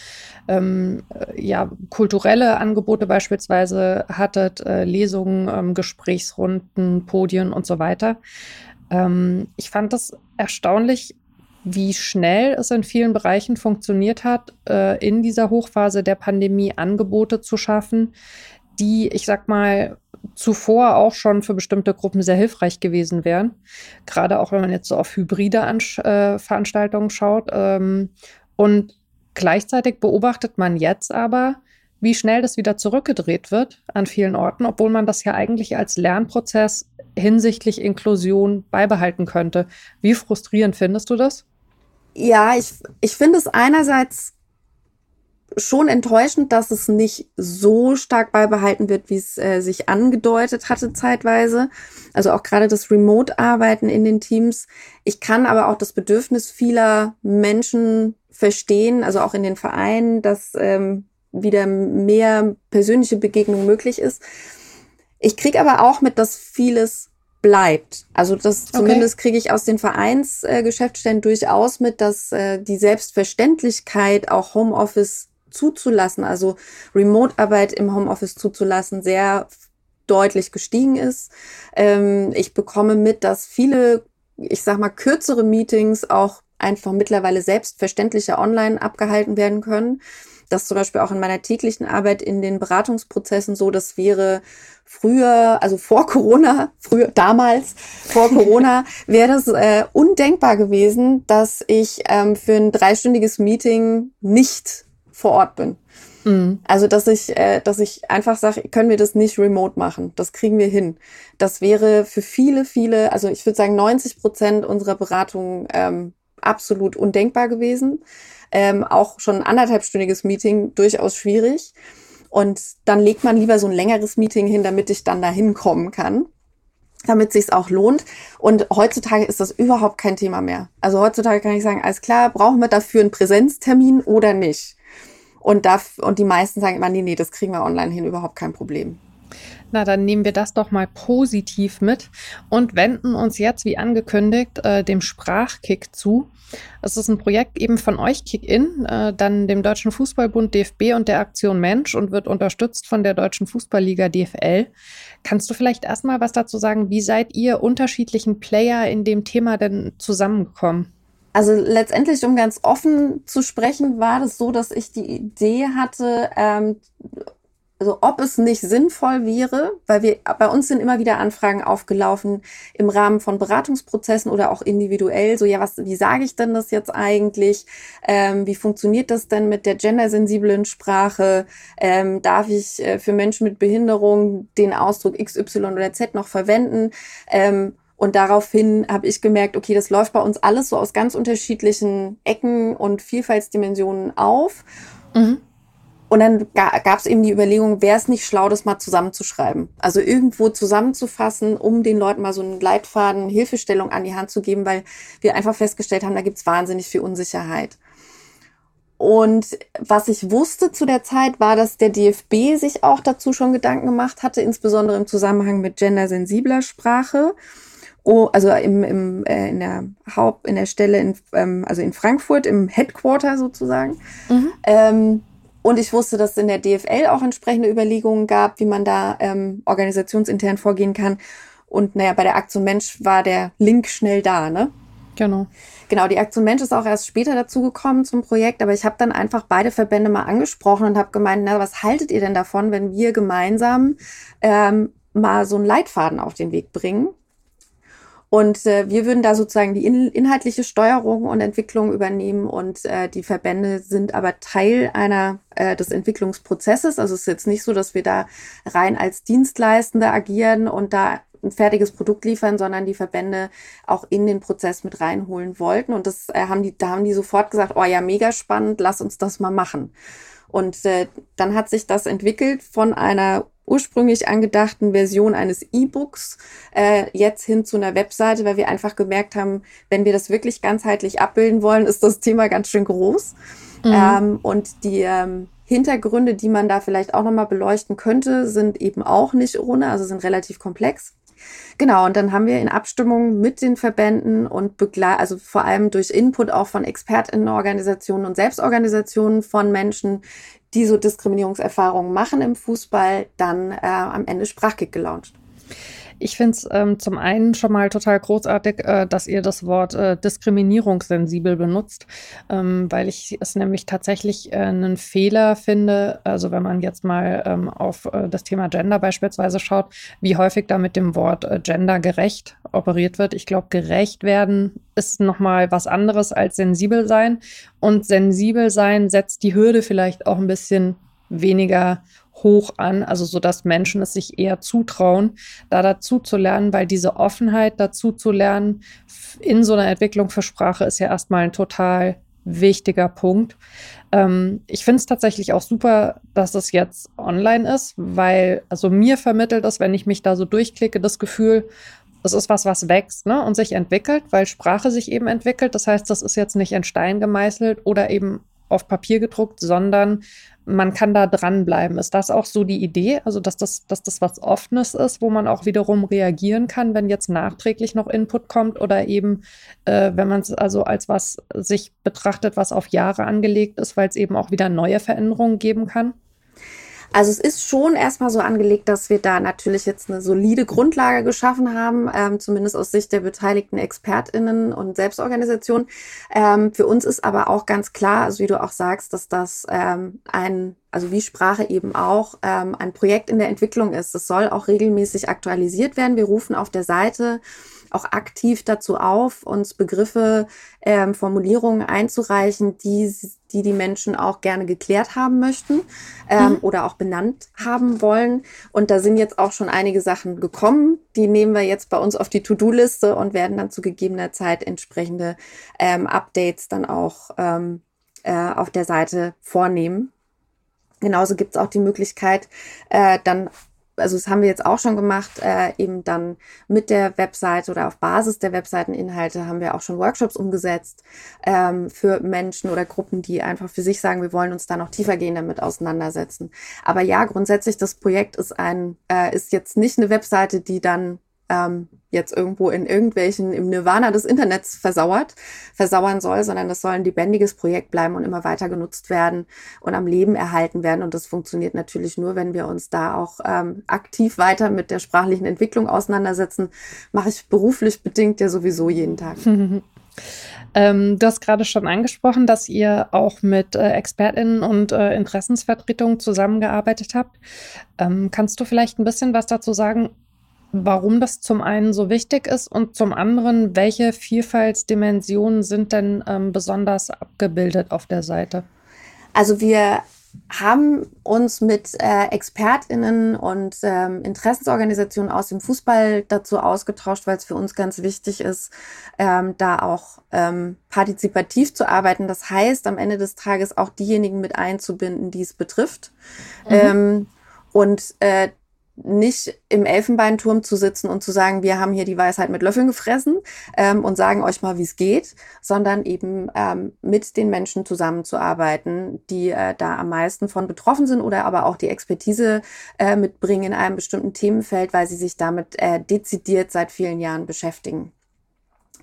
ähm, äh, ja, kulturelle Angebote beispielsweise hattet, äh, Lesungen, ähm, Gesprächsrunden, Podien und so weiter. Ähm, ich fand das erstaunlich, wie schnell es in vielen Bereichen funktioniert hat, äh, in dieser Hochphase der Pandemie Angebote zu schaffen, die, ich sag mal, zuvor auch schon für bestimmte Gruppen sehr hilfreich gewesen wären. Gerade auch wenn man jetzt so auf hybride Ansch äh, Veranstaltungen schaut. Ähm, und gleichzeitig beobachtet man jetzt aber, wie schnell das wieder zurückgedreht wird an vielen Orten, obwohl man das ja eigentlich als Lernprozess hinsichtlich Inklusion beibehalten könnte. Wie frustrierend findest du das?
Ja, ich, ich finde es einerseits schon enttäuschend, dass es nicht so stark beibehalten wird, wie es äh, sich angedeutet hatte zeitweise. Also auch gerade das Remote-Arbeiten in den Teams. Ich kann aber auch das Bedürfnis vieler Menschen verstehen, also auch in den Vereinen, dass ähm, wieder mehr persönliche Begegnung möglich ist. Ich kriege aber auch mit, dass vieles bleibt. Also das okay. zumindest kriege ich aus den Vereinsgeschäftsstellen äh, durchaus mit, dass äh, die Selbstverständlichkeit auch Homeoffice zuzulassen, also Remote-Arbeit im Homeoffice zuzulassen, sehr deutlich gestiegen ist. Ähm, ich bekomme mit, dass viele, ich sag mal, kürzere Meetings auch einfach mittlerweile selbstverständlicher online abgehalten werden können das zum Beispiel auch in meiner täglichen Arbeit in den Beratungsprozessen so, das wäre früher, also vor Corona, früher, damals, vor Corona, [LAUGHS] wäre das äh, undenkbar gewesen, dass ich ähm, für ein dreistündiges Meeting nicht vor Ort bin. Mhm. Also, dass ich, äh, dass ich einfach sage, können wir das nicht remote machen. Das kriegen wir hin. Das wäre für viele, viele, also ich würde sagen 90 Prozent unserer Beratungen ähm, absolut undenkbar gewesen ähm, auch schon ein anderthalbstündiges Meeting durchaus schwierig. Und dann legt man lieber so ein längeres Meeting hin, damit ich dann da hinkommen kann. damit sich's auch lohnt. Und heutzutage ist das überhaupt kein Thema mehr. Also heutzutage kann ich sagen, alles klar, brauchen wir dafür einen Präsenztermin oder nicht? Und, da, und die meisten sagen immer, nee, nee, das kriegen wir online hin, überhaupt kein Problem.
Na, dann nehmen wir das doch mal positiv mit und wenden uns jetzt, wie angekündigt, äh, dem Sprachkick zu. Es ist ein Projekt eben von euch, Kick-In, äh, dann dem Deutschen Fußballbund DFB und der Aktion Mensch und wird unterstützt von der Deutschen Fußballliga DFL. Kannst du vielleicht erstmal was dazu sagen? Wie seid ihr unterschiedlichen Player in dem Thema denn zusammengekommen?
Also letztendlich, um ganz offen zu sprechen, war das so, dass ich die Idee hatte, ähm, also ob es nicht sinnvoll wäre, weil wir bei uns sind immer wieder Anfragen aufgelaufen im Rahmen von Beratungsprozessen oder auch individuell. So ja, was, wie sage ich denn das jetzt eigentlich? Ähm, wie funktioniert das denn mit der gendersensiblen Sprache? Ähm, darf ich äh, für Menschen mit Behinderung den Ausdruck X, Y oder Z noch verwenden? Ähm, und daraufhin habe ich gemerkt, okay, das läuft bei uns alles so aus ganz unterschiedlichen Ecken und Vielfaltsdimensionen auf. Mhm. Und dann gab es eben die Überlegung, wäre es nicht schlau, das mal zusammenzuschreiben? Also irgendwo zusammenzufassen, um den Leuten mal so einen Leitfaden, Hilfestellung an die Hand zu geben, weil wir einfach festgestellt haben, da gibt es wahnsinnig viel Unsicherheit. Und was ich wusste zu der Zeit war, dass der DFB sich auch dazu schon Gedanken gemacht hatte, insbesondere im Zusammenhang mit gendersensibler Sprache. Oh, also im, im, äh, in der Haupt, in der Stelle, in, ähm, also in Frankfurt, im Headquarter sozusagen. Mhm. Ähm, und ich wusste, dass es in der DFL auch entsprechende Überlegungen gab, wie man da ähm, organisationsintern vorgehen kann. Und naja, bei der Aktion Mensch war der Link schnell da, ne?
Genau.
Genau, die Aktion Mensch ist auch erst später dazugekommen zum Projekt, aber ich habe dann einfach beide Verbände mal angesprochen und habe gemeint, na, was haltet ihr denn davon, wenn wir gemeinsam ähm, mal so einen Leitfaden auf den Weg bringen? Und äh, wir würden da sozusagen die in, inhaltliche Steuerung und Entwicklung übernehmen und äh, die Verbände sind aber Teil einer äh, des Entwicklungsprozesses. Also es ist jetzt nicht so, dass wir da rein als Dienstleistende agieren und da ein fertiges Produkt liefern, sondern die Verbände auch in den Prozess mit reinholen wollten. Und das äh, haben die, da haben die sofort gesagt, oh ja, mega spannend, lass uns das mal machen. Und äh, dann hat sich das entwickelt von einer ursprünglich angedachten Version eines E-Books äh, jetzt hin zu einer Webseite, weil wir einfach gemerkt haben, wenn wir das wirklich ganzheitlich abbilden wollen, ist das Thema ganz schön groß. Mhm. Ähm, und die ähm, Hintergründe, die man da vielleicht auch nochmal beleuchten könnte, sind eben auch nicht ohne, also sind relativ komplex. Genau, und dann haben wir in Abstimmung mit den Verbänden und begle also vor allem durch Input auch von ExpertInnenorganisationen und Selbstorganisationen von Menschen, die so Diskriminierungserfahrungen machen im Fußball, dann äh, am Ende Sprachkick gelauncht.
Ich finde es ähm, zum einen schon mal total großartig, äh, dass ihr das Wort äh, diskriminierungssensibel benutzt, ähm, weil ich es nämlich tatsächlich äh, einen Fehler finde, also wenn man jetzt mal ähm, auf äh, das Thema Gender beispielsweise schaut, wie häufig da mit dem Wort äh, gendergerecht operiert wird. Ich glaube, gerecht werden ist nochmal was anderes als sensibel sein. Und sensibel sein setzt die Hürde vielleicht auch ein bisschen weniger hoch an, also so dass Menschen es sich eher zutrauen, da dazu zu lernen, weil diese Offenheit dazu zu lernen in so einer Entwicklung für Sprache ist ja erstmal ein total wichtiger Punkt. Ähm, ich finde es tatsächlich auch super, dass es jetzt online ist, weil also mir vermittelt es, wenn ich mich da so durchklicke, das Gefühl, es ist was, was wächst ne, und sich entwickelt, weil Sprache sich eben entwickelt. Das heißt, das ist jetzt nicht in Stein gemeißelt oder eben auf Papier gedruckt, sondern man kann da dranbleiben. Ist das auch so die Idee? Also, dass das, dass das was Offenes ist, wo man auch wiederum reagieren kann, wenn jetzt nachträglich noch Input kommt oder eben, äh, wenn man es also als was sich betrachtet, was auf Jahre angelegt ist, weil es eben auch wieder neue Veränderungen geben kann?
Also es ist schon erstmal so angelegt, dass wir da natürlich jetzt eine solide Grundlage geschaffen haben, ähm, zumindest aus Sicht der beteiligten ExpertInnen und Selbstorganisationen. Ähm, für uns ist aber auch ganz klar, also wie du auch sagst, dass das ähm, ein also wie Sprache eben auch ähm, ein Projekt in der Entwicklung ist. Das soll auch regelmäßig aktualisiert werden. Wir rufen auf der Seite auch aktiv dazu auf, uns Begriffe, ähm, Formulierungen einzureichen, die, die die Menschen auch gerne geklärt haben möchten ähm, mhm. oder auch benannt haben wollen. Und da sind jetzt auch schon einige Sachen gekommen. Die nehmen wir jetzt bei uns auf die To-Do-Liste und werden dann zu gegebener Zeit entsprechende ähm, Updates dann auch ähm, äh, auf der Seite vornehmen. Genauso gibt es auch die Möglichkeit, äh, dann also das haben wir jetzt auch schon gemacht, äh, eben dann mit der Webseite oder auf Basis der Webseiteninhalte haben wir auch schon Workshops umgesetzt ähm, für Menschen oder Gruppen, die einfach für sich sagen, wir wollen uns da noch tiefergehend damit auseinandersetzen. Aber ja, grundsätzlich, das Projekt ist ein, äh, ist jetzt nicht eine Webseite, die dann ähm, jetzt irgendwo in irgendwelchen, im Nirvana des Internets versauert, versauern soll, sondern das soll ein lebendiges Projekt bleiben und immer weiter genutzt werden und am Leben erhalten werden. Und das funktioniert natürlich nur, wenn wir uns da auch ähm, aktiv weiter mit der sprachlichen Entwicklung auseinandersetzen. Mache ich beruflich bedingt ja sowieso jeden Tag. [LAUGHS]
Ähm, du hast gerade schon angesprochen, dass ihr auch mit äh, ExpertInnen und äh, Interessensvertretungen zusammengearbeitet habt. Ähm, kannst du vielleicht ein bisschen was dazu sagen, warum das zum einen so wichtig ist und zum anderen, welche Vielfaltsdimensionen sind denn ähm, besonders abgebildet auf der Seite?
Also wir haben uns mit äh, ExpertInnen und ähm, Interessensorganisationen aus dem Fußball dazu ausgetauscht, weil es für uns ganz wichtig ist, ähm, da auch ähm, partizipativ zu arbeiten. Das heißt, am Ende des Tages auch diejenigen mit einzubinden, die es betrifft. Mhm. Ähm, und äh, nicht im Elfenbeinturm zu sitzen und zu sagen, wir haben hier die Weisheit mit Löffeln gefressen ähm, und sagen euch mal, wie es geht, sondern eben ähm, mit den Menschen zusammenzuarbeiten, die äh, da am meisten von betroffen sind oder aber auch die Expertise äh, mitbringen in einem bestimmten Themenfeld, weil sie sich damit äh, dezidiert seit vielen Jahren beschäftigen.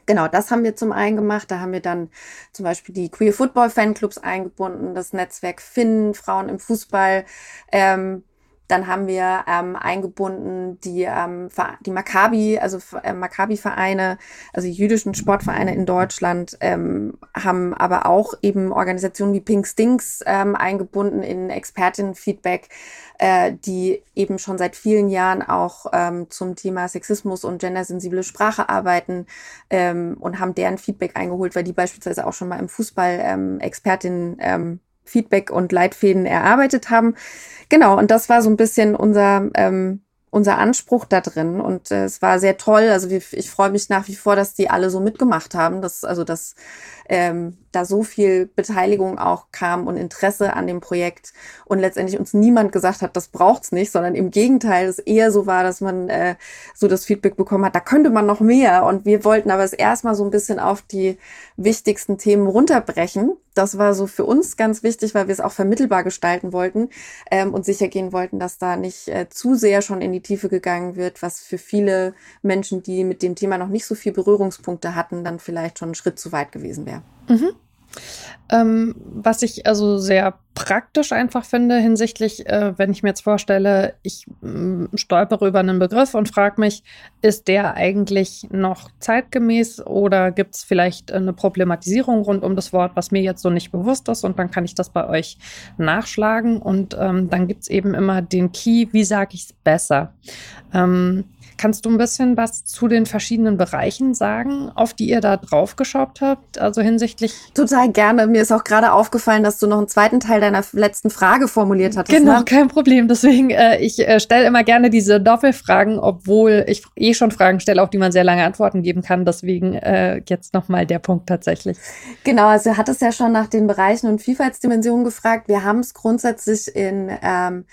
Genau, das haben wir zum einen gemacht. Da haben wir dann zum Beispiel die Queer Football Fanclubs eingebunden, das Netzwerk Finn, Frauen im Fußball. Ähm, dann haben wir ähm, eingebunden die, ähm, die Maccabi, also äh, Maccabi-Vereine, also jüdischen Sportvereine in Deutschland, ähm, haben aber auch eben Organisationen wie Pink Stinks ähm, eingebunden in Expertinnenfeedback, äh, die eben schon seit vielen Jahren auch ähm, zum Thema Sexismus und gendersensible Sprache arbeiten ähm, und haben deren Feedback eingeholt, weil die beispielsweise auch schon mal im Fußball ähm, Expertinnen ähm, Feedback und Leitfäden erarbeitet haben. Genau, und das war so ein bisschen unser, ähm, unser Anspruch da drin. Und äh, es war sehr toll. Also ich, ich freue mich nach wie vor, dass die alle so mitgemacht haben. Dass, also dass ähm, da so viel Beteiligung auch kam und Interesse an dem Projekt und letztendlich uns niemand gesagt hat, das braucht's nicht, sondern im Gegenteil, es eher so war, dass man äh, so das Feedback bekommen hat, da könnte man noch mehr. Und wir wollten aber es erstmal so ein bisschen auf die wichtigsten Themen runterbrechen. Das war so für uns ganz wichtig, weil wir es auch vermittelbar gestalten wollten ähm, und sicher gehen wollten, dass da nicht äh, zu sehr schon in die Tiefe gegangen wird, was für viele Menschen, die mit dem Thema noch nicht so viel Berührungspunkte hatten, dann vielleicht schon einen Schritt zu weit gewesen wäre. Mhm.
Ähm, was ich also sehr praktisch einfach finde hinsichtlich, äh, wenn ich mir jetzt vorstelle, ich äh, stolpere über einen Begriff und frage mich, ist der eigentlich noch zeitgemäß oder gibt es vielleicht eine Problematisierung rund um das Wort, was mir jetzt so nicht bewusst ist und dann kann ich das bei euch nachschlagen und ähm, dann gibt es eben immer den Key, wie sage ich es besser. Ähm, Kannst du ein bisschen was zu den verschiedenen Bereichen sagen, auf die ihr da draufgeschaut habt? Also hinsichtlich.
Total gerne. Mir ist auch gerade aufgefallen, dass du noch einen zweiten Teil deiner letzten Frage formuliert hattest.
Genau, ne? kein Problem. Deswegen, äh, ich äh, stelle immer gerne diese Doppelfragen, obwohl ich eh schon Fragen stelle, auf die man sehr lange Antworten geben kann. Deswegen äh, jetzt nochmal der Punkt tatsächlich.
Genau, also du hattest ja schon nach den Bereichen und Vielfaltsdimensionen gefragt. Wir haben es grundsätzlich in ähm,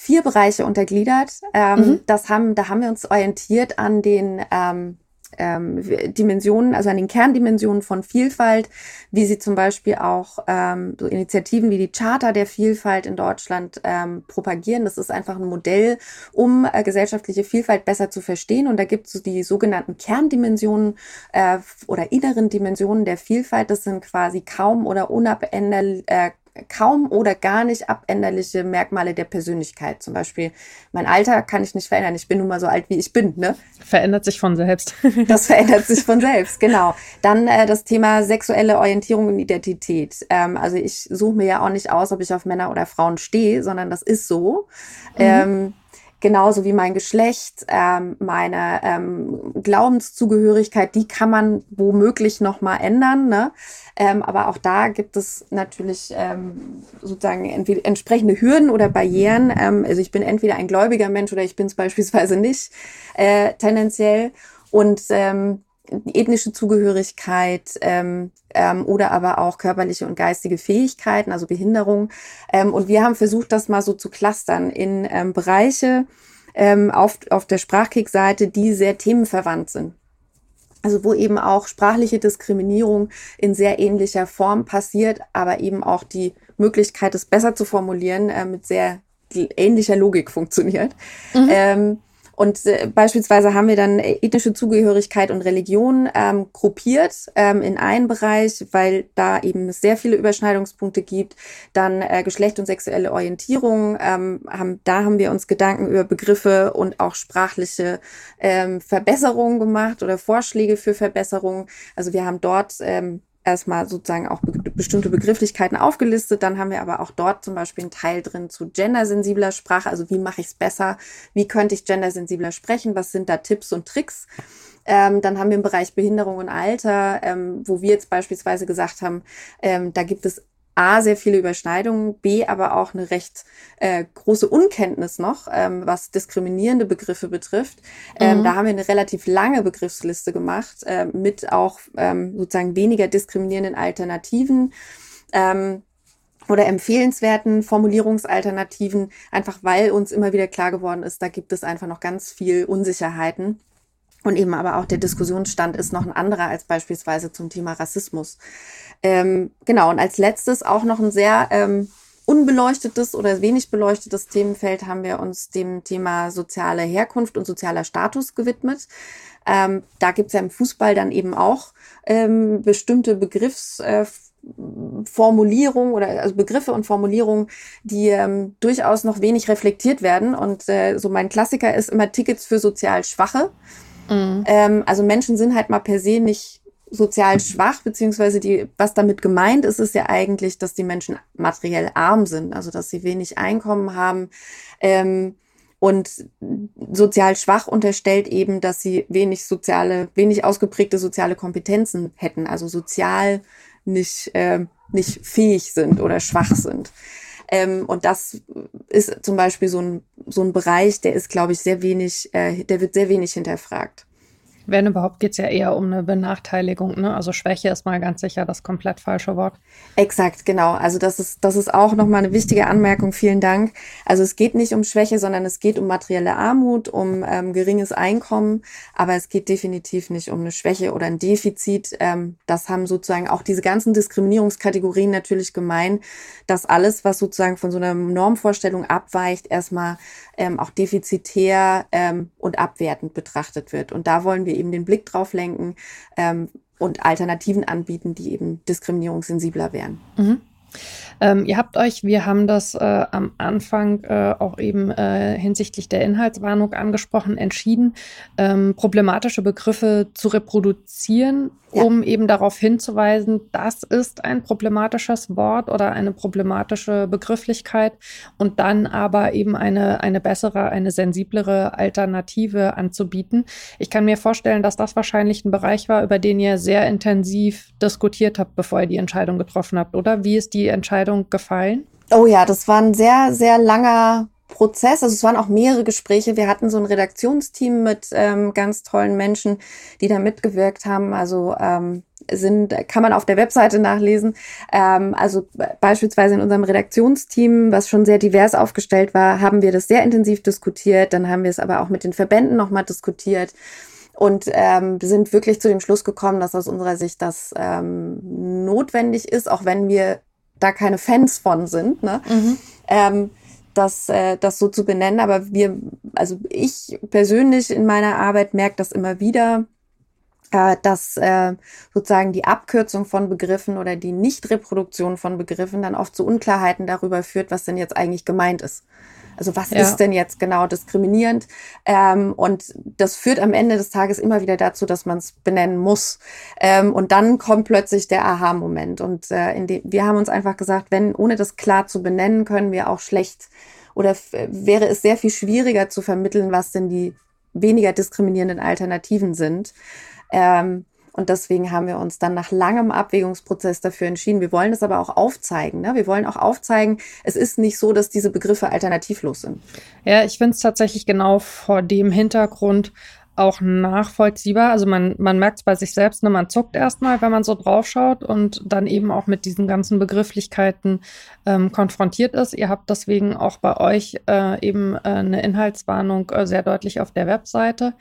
vier Bereiche untergliedert. Ähm, mhm. Das haben, da haben wir uns orientiert an den ähm, ähm, Dimensionen, also an den Kerndimensionen von Vielfalt, wie sie zum Beispiel auch ähm, so Initiativen wie die Charta der Vielfalt in Deutschland ähm, propagieren. Das ist einfach ein Modell, um äh, gesellschaftliche Vielfalt besser zu verstehen. Und da gibt es die sogenannten Kerndimensionen äh, oder inneren Dimensionen der Vielfalt. Das sind quasi kaum oder unabänderlich, äh, kaum oder gar nicht abänderliche Merkmale der Persönlichkeit. Zum Beispiel mein Alter kann ich nicht verändern. Ich bin nun mal so alt, wie ich bin. Ne?
Verändert sich von selbst. [LAUGHS]
das verändert sich von selbst, genau. Dann äh, das Thema sexuelle Orientierung und Identität. Ähm, also ich suche mir ja auch nicht aus, ob ich auf Männer oder Frauen stehe, sondern das ist so. Mhm. Ähm, genauso wie mein Geschlecht, ähm, meine ähm, Glaubenszugehörigkeit, die kann man womöglich noch mal ändern. Ne? Ähm, aber auch da gibt es natürlich ähm, sozusagen entsprechende Hürden oder Barrieren. Ähm, also ich bin entweder ein gläubiger Mensch oder ich bin es [LAUGHS] beispielsweise nicht äh, tendenziell. Und ähm, ethnische Zugehörigkeit ähm, ähm, oder aber auch körperliche und geistige Fähigkeiten, also Behinderung. Ähm, und wir haben versucht, das mal so zu clustern in ähm, Bereiche, ähm, auf, auf der Sprachkick-Seite, die sehr themenverwandt sind. Also wo eben auch sprachliche Diskriminierung in sehr ähnlicher Form passiert, aber eben auch die Möglichkeit, es besser zu formulieren, äh, mit sehr ähnlicher Logik funktioniert. Mhm. Ähm, und äh, beispielsweise haben wir dann ethnische Zugehörigkeit und Religion ähm, gruppiert ähm, in einen Bereich, weil da eben sehr viele Überschneidungspunkte gibt. Dann äh, Geschlecht und sexuelle Orientierung. Ähm, haben, da haben wir uns Gedanken über Begriffe und auch sprachliche ähm, Verbesserungen gemacht oder Vorschläge für Verbesserungen. Also wir haben dort ähm, erstmal sozusagen auch be bestimmte Begrifflichkeiten aufgelistet. Dann haben wir aber auch dort zum Beispiel einen Teil drin zu gendersensibler Sprache. Also wie mache ich es besser? Wie könnte ich gendersensibler sprechen? Was sind da Tipps und Tricks? Ähm, dann haben wir im Bereich Behinderung und Alter, ähm, wo wir jetzt beispielsweise gesagt haben, ähm, da gibt es A, sehr viele Überschneidungen, B, aber auch eine recht äh, große Unkenntnis noch, ähm, was diskriminierende Begriffe betrifft. Ähm, mhm. Da haben wir eine relativ lange Begriffsliste gemacht, äh, mit auch ähm, sozusagen weniger diskriminierenden Alternativen. Ähm, oder empfehlenswerten Formulierungsalternativen, einfach weil uns immer wieder klar geworden ist, da gibt es einfach noch ganz viel Unsicherheiten. Und eben aber auch der Diskussionsstand ist noch ein anderer als beispielsweise zum Thema Rassismus. Ähm, genau, und als letztes auch noch ein sehr ähm, unbeleuchtetes oder wenig beleuchtetes Themenfeld haben wir uns dem Thema soziale Herkunft und sozialer Status gewidmet. Ähm, da gibt es ja im Fußball dann eben auch ähm, bestimmte Begriffsformulierungen äh, oder also Begriffe und Formulierungen, die ähm, durchaus noch wenig reflektiert werden. Und äh, so mein Klassiker ist immer Tickets für sozial Schwache. Mhm. Ähm, also Menschen sind halt mal per se nicht sozial schwach, beziehungsweise die, was damit gemeint ist, ist ja eigentlich, dass die Menschen materiell arm sind, also dass sie wenig Einkommen haben. Ähm, und sozial schwach unterstellt eben, dass sie wenig soziale, wenig ausgeprägte soziale Kompetenzen hätten, also sozial nicht, äh, nicht fähig sind oder schwach sind. Ähm, und das ist zum Beispiel so ein, so ein Bereich, der ist, glaube ich, sehr wenig, äh, der wird sehr wenig hinterfragt.
Wenn überhaupt, geht es ja eher um eine Benachteiligung. Ne? Also Schwäche ist mal ganz sicher das komplett falsche Wort.
Exakt, genau. Also das ist, das ist auch nochmal eine wichtige Anmerkung. Vielen Dank. Also es geht nicht um Schwäche, sondern es geht um materielle Armut, um ähm, geringes Einkommen. Aber es geht definitiv nicht um eine Schwäche oder ein Defizit. Ähm, das haben sozusagen auch diese ganzen Diskriminierungskategorien natürlich gemein, dass alles, was sozusagen von so einer Normvorstellung abweicht, erstmal ähm, auch defizitär ähm, und abwertend betrachtet wird. Und da wollen wir eben den Blick drauf lenken ähm, und Alternativen anbieten, die eben diskriminierungssensibler wären.
Mhm. Ähm, ihr habt euch, wir haben das äh, am Anfang äh, auch eben äh, hinsichtlich der Inhaltswarnung angesprochen, entschieden, ähm, problematische Begriffe zu reproduzieren, ja. um eben darauf hinzuweisen, das ist ein problematisches Wort oder eine problematische Begrifflichkeit und dann aber eben eine, eine bessere, eine sensiblere Alternative anzubieten. Ich kann mir vorstellen, dass das wahrscheinlich ein Bereich war, über den ihr sehr intensiv diskutiert habt, bevor ihr die Entscheidung getroffen habt, oder? Wie ist die Entscheidung Entscheidung gefallen?
Oh ja, das war ein sehr, sehr langer Prozess. Also es waren auch mehrere Gespräche. Wir hatten so ein Redaktionsteam mit ähm, ganz tollen Menschen, die da mitgewirkt haben. Also ähm, sind, kann man auf der Webseite nachlesen. Ähm, also beispielsweise in unserem Redaktionsteam, was schon sehr divers aufgestellt war, haben wir das sehr intensiv diskutiert. Dann haben wir es aber auch mit den Verbänden nochmal diskutiert und ähm, sind wirklich zu dem Schluss gekommen, dass aus unserer Sicht das ähm, notwendig ist, auch wenn wir da keine Fans von sind, ne? Mhm. Ähm, das, äh, das so zu benennen. Aber wir, also ich persönlich in meiner Arbeit merke das immer wieder, dass äh, sozusagen die Abkürzung von Begriffen oder die Nichtreproduktion von Begriffen dann oft zu Unklarheiten darüber führt, was denn jetzt eigentlich gemeint ist. Also was ja. ist denn jetzt genau diskriminierend? Ähm, und das führt am Ende des Tages immer wieder dazu, dass man es benennen muss. Ähm, und dann kommt plötzlich der Aha-Moment. Und äh, in dem, wir haben uns einfach gesagt, wenn ohne das klar zu benennen, können wir auch schlecht oder wäre es sehr viel schwieriger zu vermitteln, was denn die weniger diskriminierenden Alternativen sind. Ähm, und deswegen haben wir uns dann nach langem Abwägungsprozess dafür entschieden. Wir wollen das aber auch aufzeigen. Ne? Wir wollen auch aufzeigen, es ist nicht so, dass diese Begriffe alternativlos sind.
Ja, ich finde es tatsächlich genau vor dem Hintergrund auch nachvollziehbar. Also man, man merkt es bei sich selbst, ne? man zuckt erstmal, wenn man so draufschaut und dann eben auch mit diesen ganzen Begrifflichkeiten ähm, konfrontiert ist. Ihr habt deswegen auch bei euch äh, eben äh, eine Inhaltswarnung äh, sehr deutlich auf der Webseite,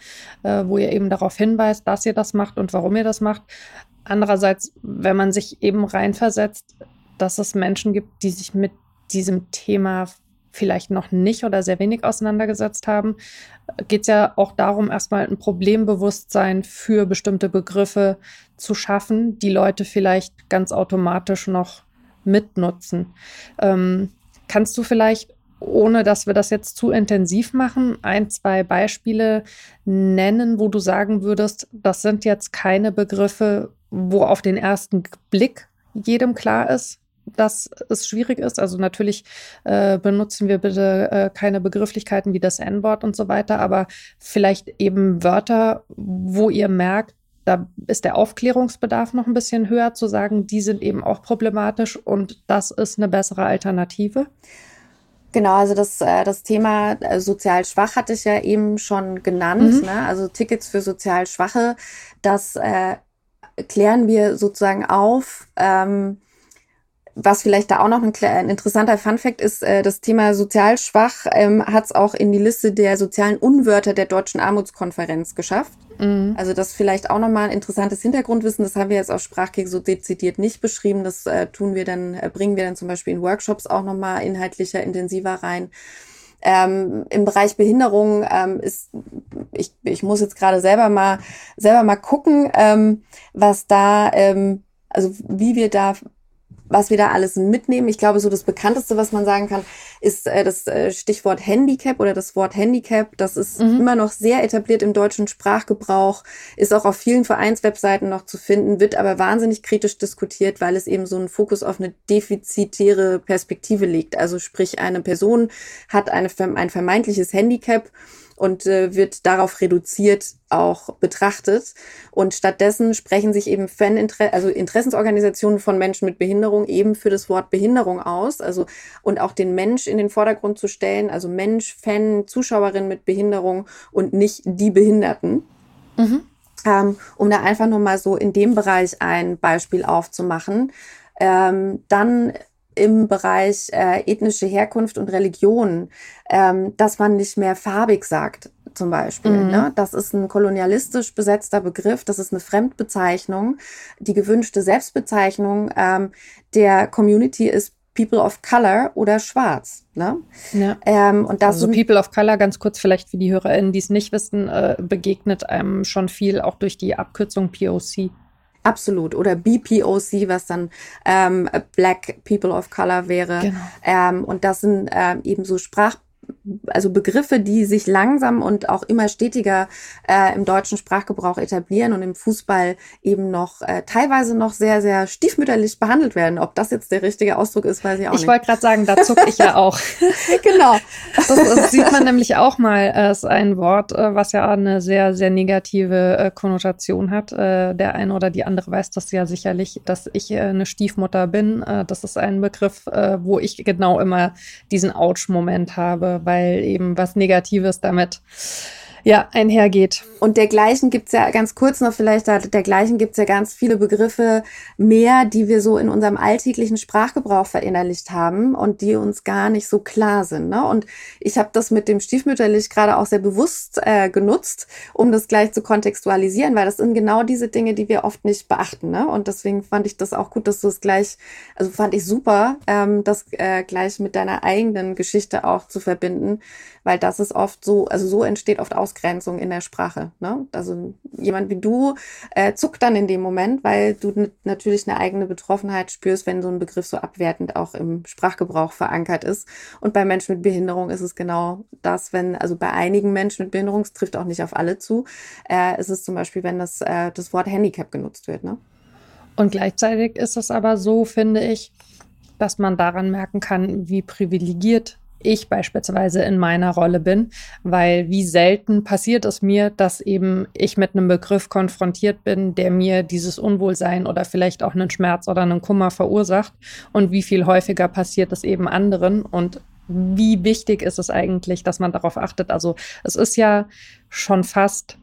äh, wo ihr eben darauf hinweist, dass ihr das macht und warum ihr das macht. Andererseits, wenn man sich eben reinversetzt, dass es Menschen gibt, die sich mit diesem Thema vielleicht noch nicht oder sehr wenig auseinandergesetzt haben, geht es ja auch darum, erstmal ein Problembewusstsein für bestimmte Begriffe zu schaffen, die Leute vielleicht ganz automatisch noch mitnutzen. Ähm, kannst du vielleicht, ohne dass wir das jetzt zu intensiv machen, ein, zwei Beispiele nennen, wo du sagen würdest, das sind jetzt keine Begriffe, wo auf den ersten Blick jedem klar ist, dass es schwierig ist. Also natürlich äh, benutzen wir bitte äh, keine Begrifflichkeiten wie das N-Wort und so weiter, aber vielleicht eben Wörter, wo ihr merkt, da ist der Aufklärungsbedarf noch ein bisschen höher, zu sagen, die sind eben auch problematisch und das ist eine bessere Alternative.
Genau, also das, äh, das Thema äh, sozial schwach hatte ich ja eben schon genannt. Mhm. Ne? Also Tickets für sozial Schwache, das äh, klären wir sozusagen auf. Ähm, was vielleicht da auch noch ein, ein interessanter Funfact ist, äh, das Thema sozial schwach ähm, hat es auch in die Liste der sozialen Unwörter der Deutschen Armutskonferenz geschafft. Mhm. Also das vielleicht auch nochmal ein interessantes Hintergrundwissen. Das haben wir jetzt auf Sprachkick so dezidiert nicht beschrieben. Das äh, tun wir dann, äh, bringen wir dann zum Beispiel in Workshops auch nochmal inhaltlicher, intensiver rein. Ähm, Im Bereich Behinderung ähm, ist, ich, ich muss jetzt gerade selber mal selber mal gucken, ähm, was da, ähm, also wie wir da was wir da alles mitnehmen. Ich glaube, so das bekannteste, was man sagen kann, ist äh, das äh, Stichwort Handicap oder das Wort Handicap. Das ist mhm. immer noch sehr etabliert im deutschen Sprachgebrauch, ist auch auf vielen Vereinswebseiten noch zu finden, wird aber wahnsinnig kritisch diskutiert, weil es eben so einen Fokus auf eine defizitäre Perspektive legt. Also sprich, eine Person hat eine, ein vermeintliches Handicap und äh, wird darauf reduziert auch betrachtet. Und stattdessen sprechen sich eben Fan also Interessensorganisationen von Menschen mit Behinderung eben für das Wort Behinderung aus. Also und auch den Mensch in den Vordergrund zu stellen, also Mensch, Fan, Zuschauerin mit Behinderung und nicht die Behinderten. Mhm. Ähm, um da einfach nur mal so in dem Bereich ein Beispiel aufzumachen. Ähm, dann im Bereich äh, ethnische Herkunft und Religion, ähm, dass man nicht mehr farbig sagt zum Beispiel. Mhm. Ne? Das ist ein kolonialistisch besetzter Begriff, das ist eine Fremdbezeichnung. Die gewünschte Selbstbezeichnung ähm, der Community ist People of Color oder Schwarz. Ne?
Ja. Ähm, und das also People of Color, ganz kurz vielleicht für die HörerInnen, die es nicht wissen, äh, begegnet einem schon viel auch durch die Abkürzung POC.
Absolut. Oder BPOC, was dann ähm, Black People of Color wäre. Genau. Ähm, und das sind ähm, eben so Sprach also Begriffe, die sich langsam und auch immer stetiger äh, im deutschen Sprachgebrauch etablieren und im Fußball eben noch äh, teilweise noch sehr, sehr stiefmütterlich behandelt werden. Ob das jetzt der richtige Ausdruck ist, weiß ich auch
ich
nicht.
Ich wollte gerade sagen, da zucke ich ja auch. [LAUGHS]
genau.
Das, das, sieht man nämlich auch mal als ein Wort, äh, was ja eine sehr, sehr negative äh, Konnotation hat. Äh, der eine oder die andere weiß das ja sicherlich, dass ich eine Stiefmutter bin. Das ist ein Begriff, wo ich genau immer diesen Ouch-Moment habe, weil weil eben was Negatives damit ja, einhergeht.
Und dergleichen gibt's ja ganz kurz noch vielleicht, dergleichen gibt's ja ganz viele Begriffe mehr, die wir so in unserem alltäglichen Sprachgebrauch verinnerlicht haben und die uns gar nicht so klar sind. Ne? Und ich habe das mit dem Stiefmütterlich gerade auch sehr bewusst äh, genutzt, um das gleich zu kontextualisieren, weil das sind genau diese Dinge, die wir oft nicht beachten. Ne? Und deswegen fand ich das auch gut, dass du es gleich, also fand ich super, ähm, das äh, gleich mit deiner eigenen Geschichte auch zu verbinden, weil das ist oft so, also so entsteht oft Ausgrenzung in der Sprache. Ne? Also jemand wie du äh, zuckt dann in dem Moment, weil du natürlich eine eigene Betroffenheit spürst, wenn so ein Begriff so abwertend auch im Sprachgebrauch verankert ist. Und bei Menschen mit Behinderung ist es genau das, wenn, also bei einigen Menschen mit Behinderung, es trifft auch nicht auf alle zu, äh, ist es zum Beispiel, wenn das, äh, das Wort Handicap genutzt wird. Ne?
Und gleichzeitig ist es aber so, finde ich, dass man daran merken kann, wie privilegiert ich beispielsweise in meiner Rolle bin, weil wie selten passiert es mir, dass eben ich mit einem Begriff konfrontiert bin, der mir dieses Unwohlsein oder vielleicht auch einen Schmerz oder einen Kummer verursacht und wie viel häufiger passiert es eben anderen und wie wichtig ist es eigentlich, dass man darauf achtet. Also es ist ja schon fast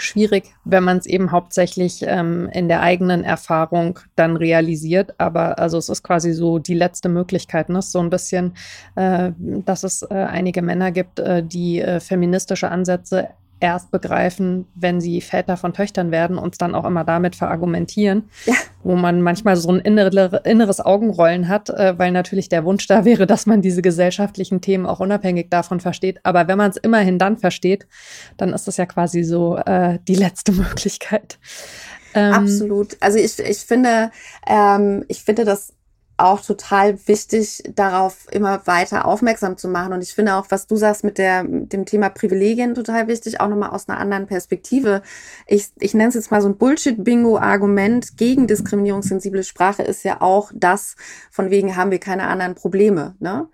schwierig, wenn man es eben hauptsächlich ähm, in der eigenen Erfahrung dann realisiert. Aber also es ist quasi so die letzte Möglichkeit, ne? so ein bisschen, äh, dass es äh, einige Männer gibt, äh, die äh, feministische Ansätze erst begreifen, wenn sie Väter von Töchtern werden und es dann auch immer damit verargumentieren, ja. wo man manchmal so ein innere, inneres Augenrollen hat, äh, weil natürlich der Wunsch da [LAUGHS] wäre, dass man diese gesellschaftlichen Themen auch unabhängig davon versteht. Aber wenn man es immerhin dann versteht, dann ist es ja quasi so äh, die letzte [LAUGHS] Möglichkeit.
Ähm, Absolut. Also ich, ich finde, ähm, ich finde das auch total wichtig, darauf immer weiter aufmerksam zu machen. Und ich finde auch, was du sagst mit, der, dem Thema Privilegien total wichtig, auch nochmal aus einer anderen Perspektive. Ich, ich nenne es jetzt mal so ein Bullshit-Bingo-Argument gegen diskriminierungssensible Sprache ist ja auch das, von wegen haben wir keine anderen Probleme. Ne?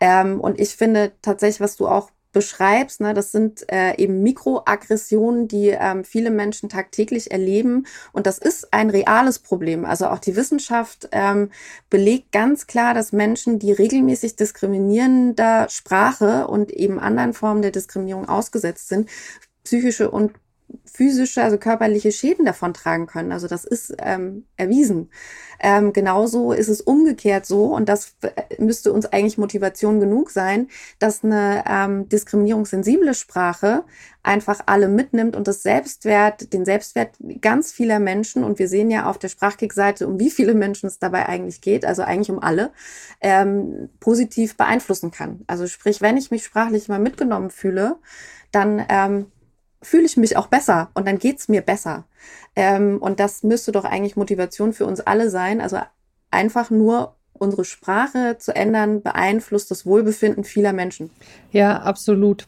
Ähm, und ich finde tatsächlich, was du auch beschreibst, ne, das sind äh, eben Mikroaggressionen, die ähm, viele Menschen tagtäglich erleben. Und das ist ein reales Problem. Also auch die Wissenschaft ähm, belegt ganz klar, dass Menschen, die regelmäßig diskriminierender Sprache und eben anderen Formen der Diskriminierung ausgesetzt sind, psychische und physische, also körperliche Schäden davon tragen können. Also das ist ähm, erwiesen. Ähm, genauso ist es umgekehrt so, und das müsste uns eigentlich Motivation genug sein, dass eine ähm, diskriminierungssensible Sprache einfach alle mitnimmt und das Selbstwert, den Selbstwert ganz vieler Menschen, und wir sehen ja auf der Sprachkick-Seite, um wie viele Menschen es dabei eigentlich geht, also eigentlich um alle, ähm, positiv beeinflussen kann. Also sprich, wenn ich mich sprachlich mal mitgenommen fühle, dann ähm, fühle ich mich auch besser und dann geht's mir besser. Ähm, und das müsste doch eigentlich Motivation für uns alle sein. Also einfach nur unsere Sprache zu ändern, beeinflusst das Wohlbefinden vieler Menschen.
Ja, absolut.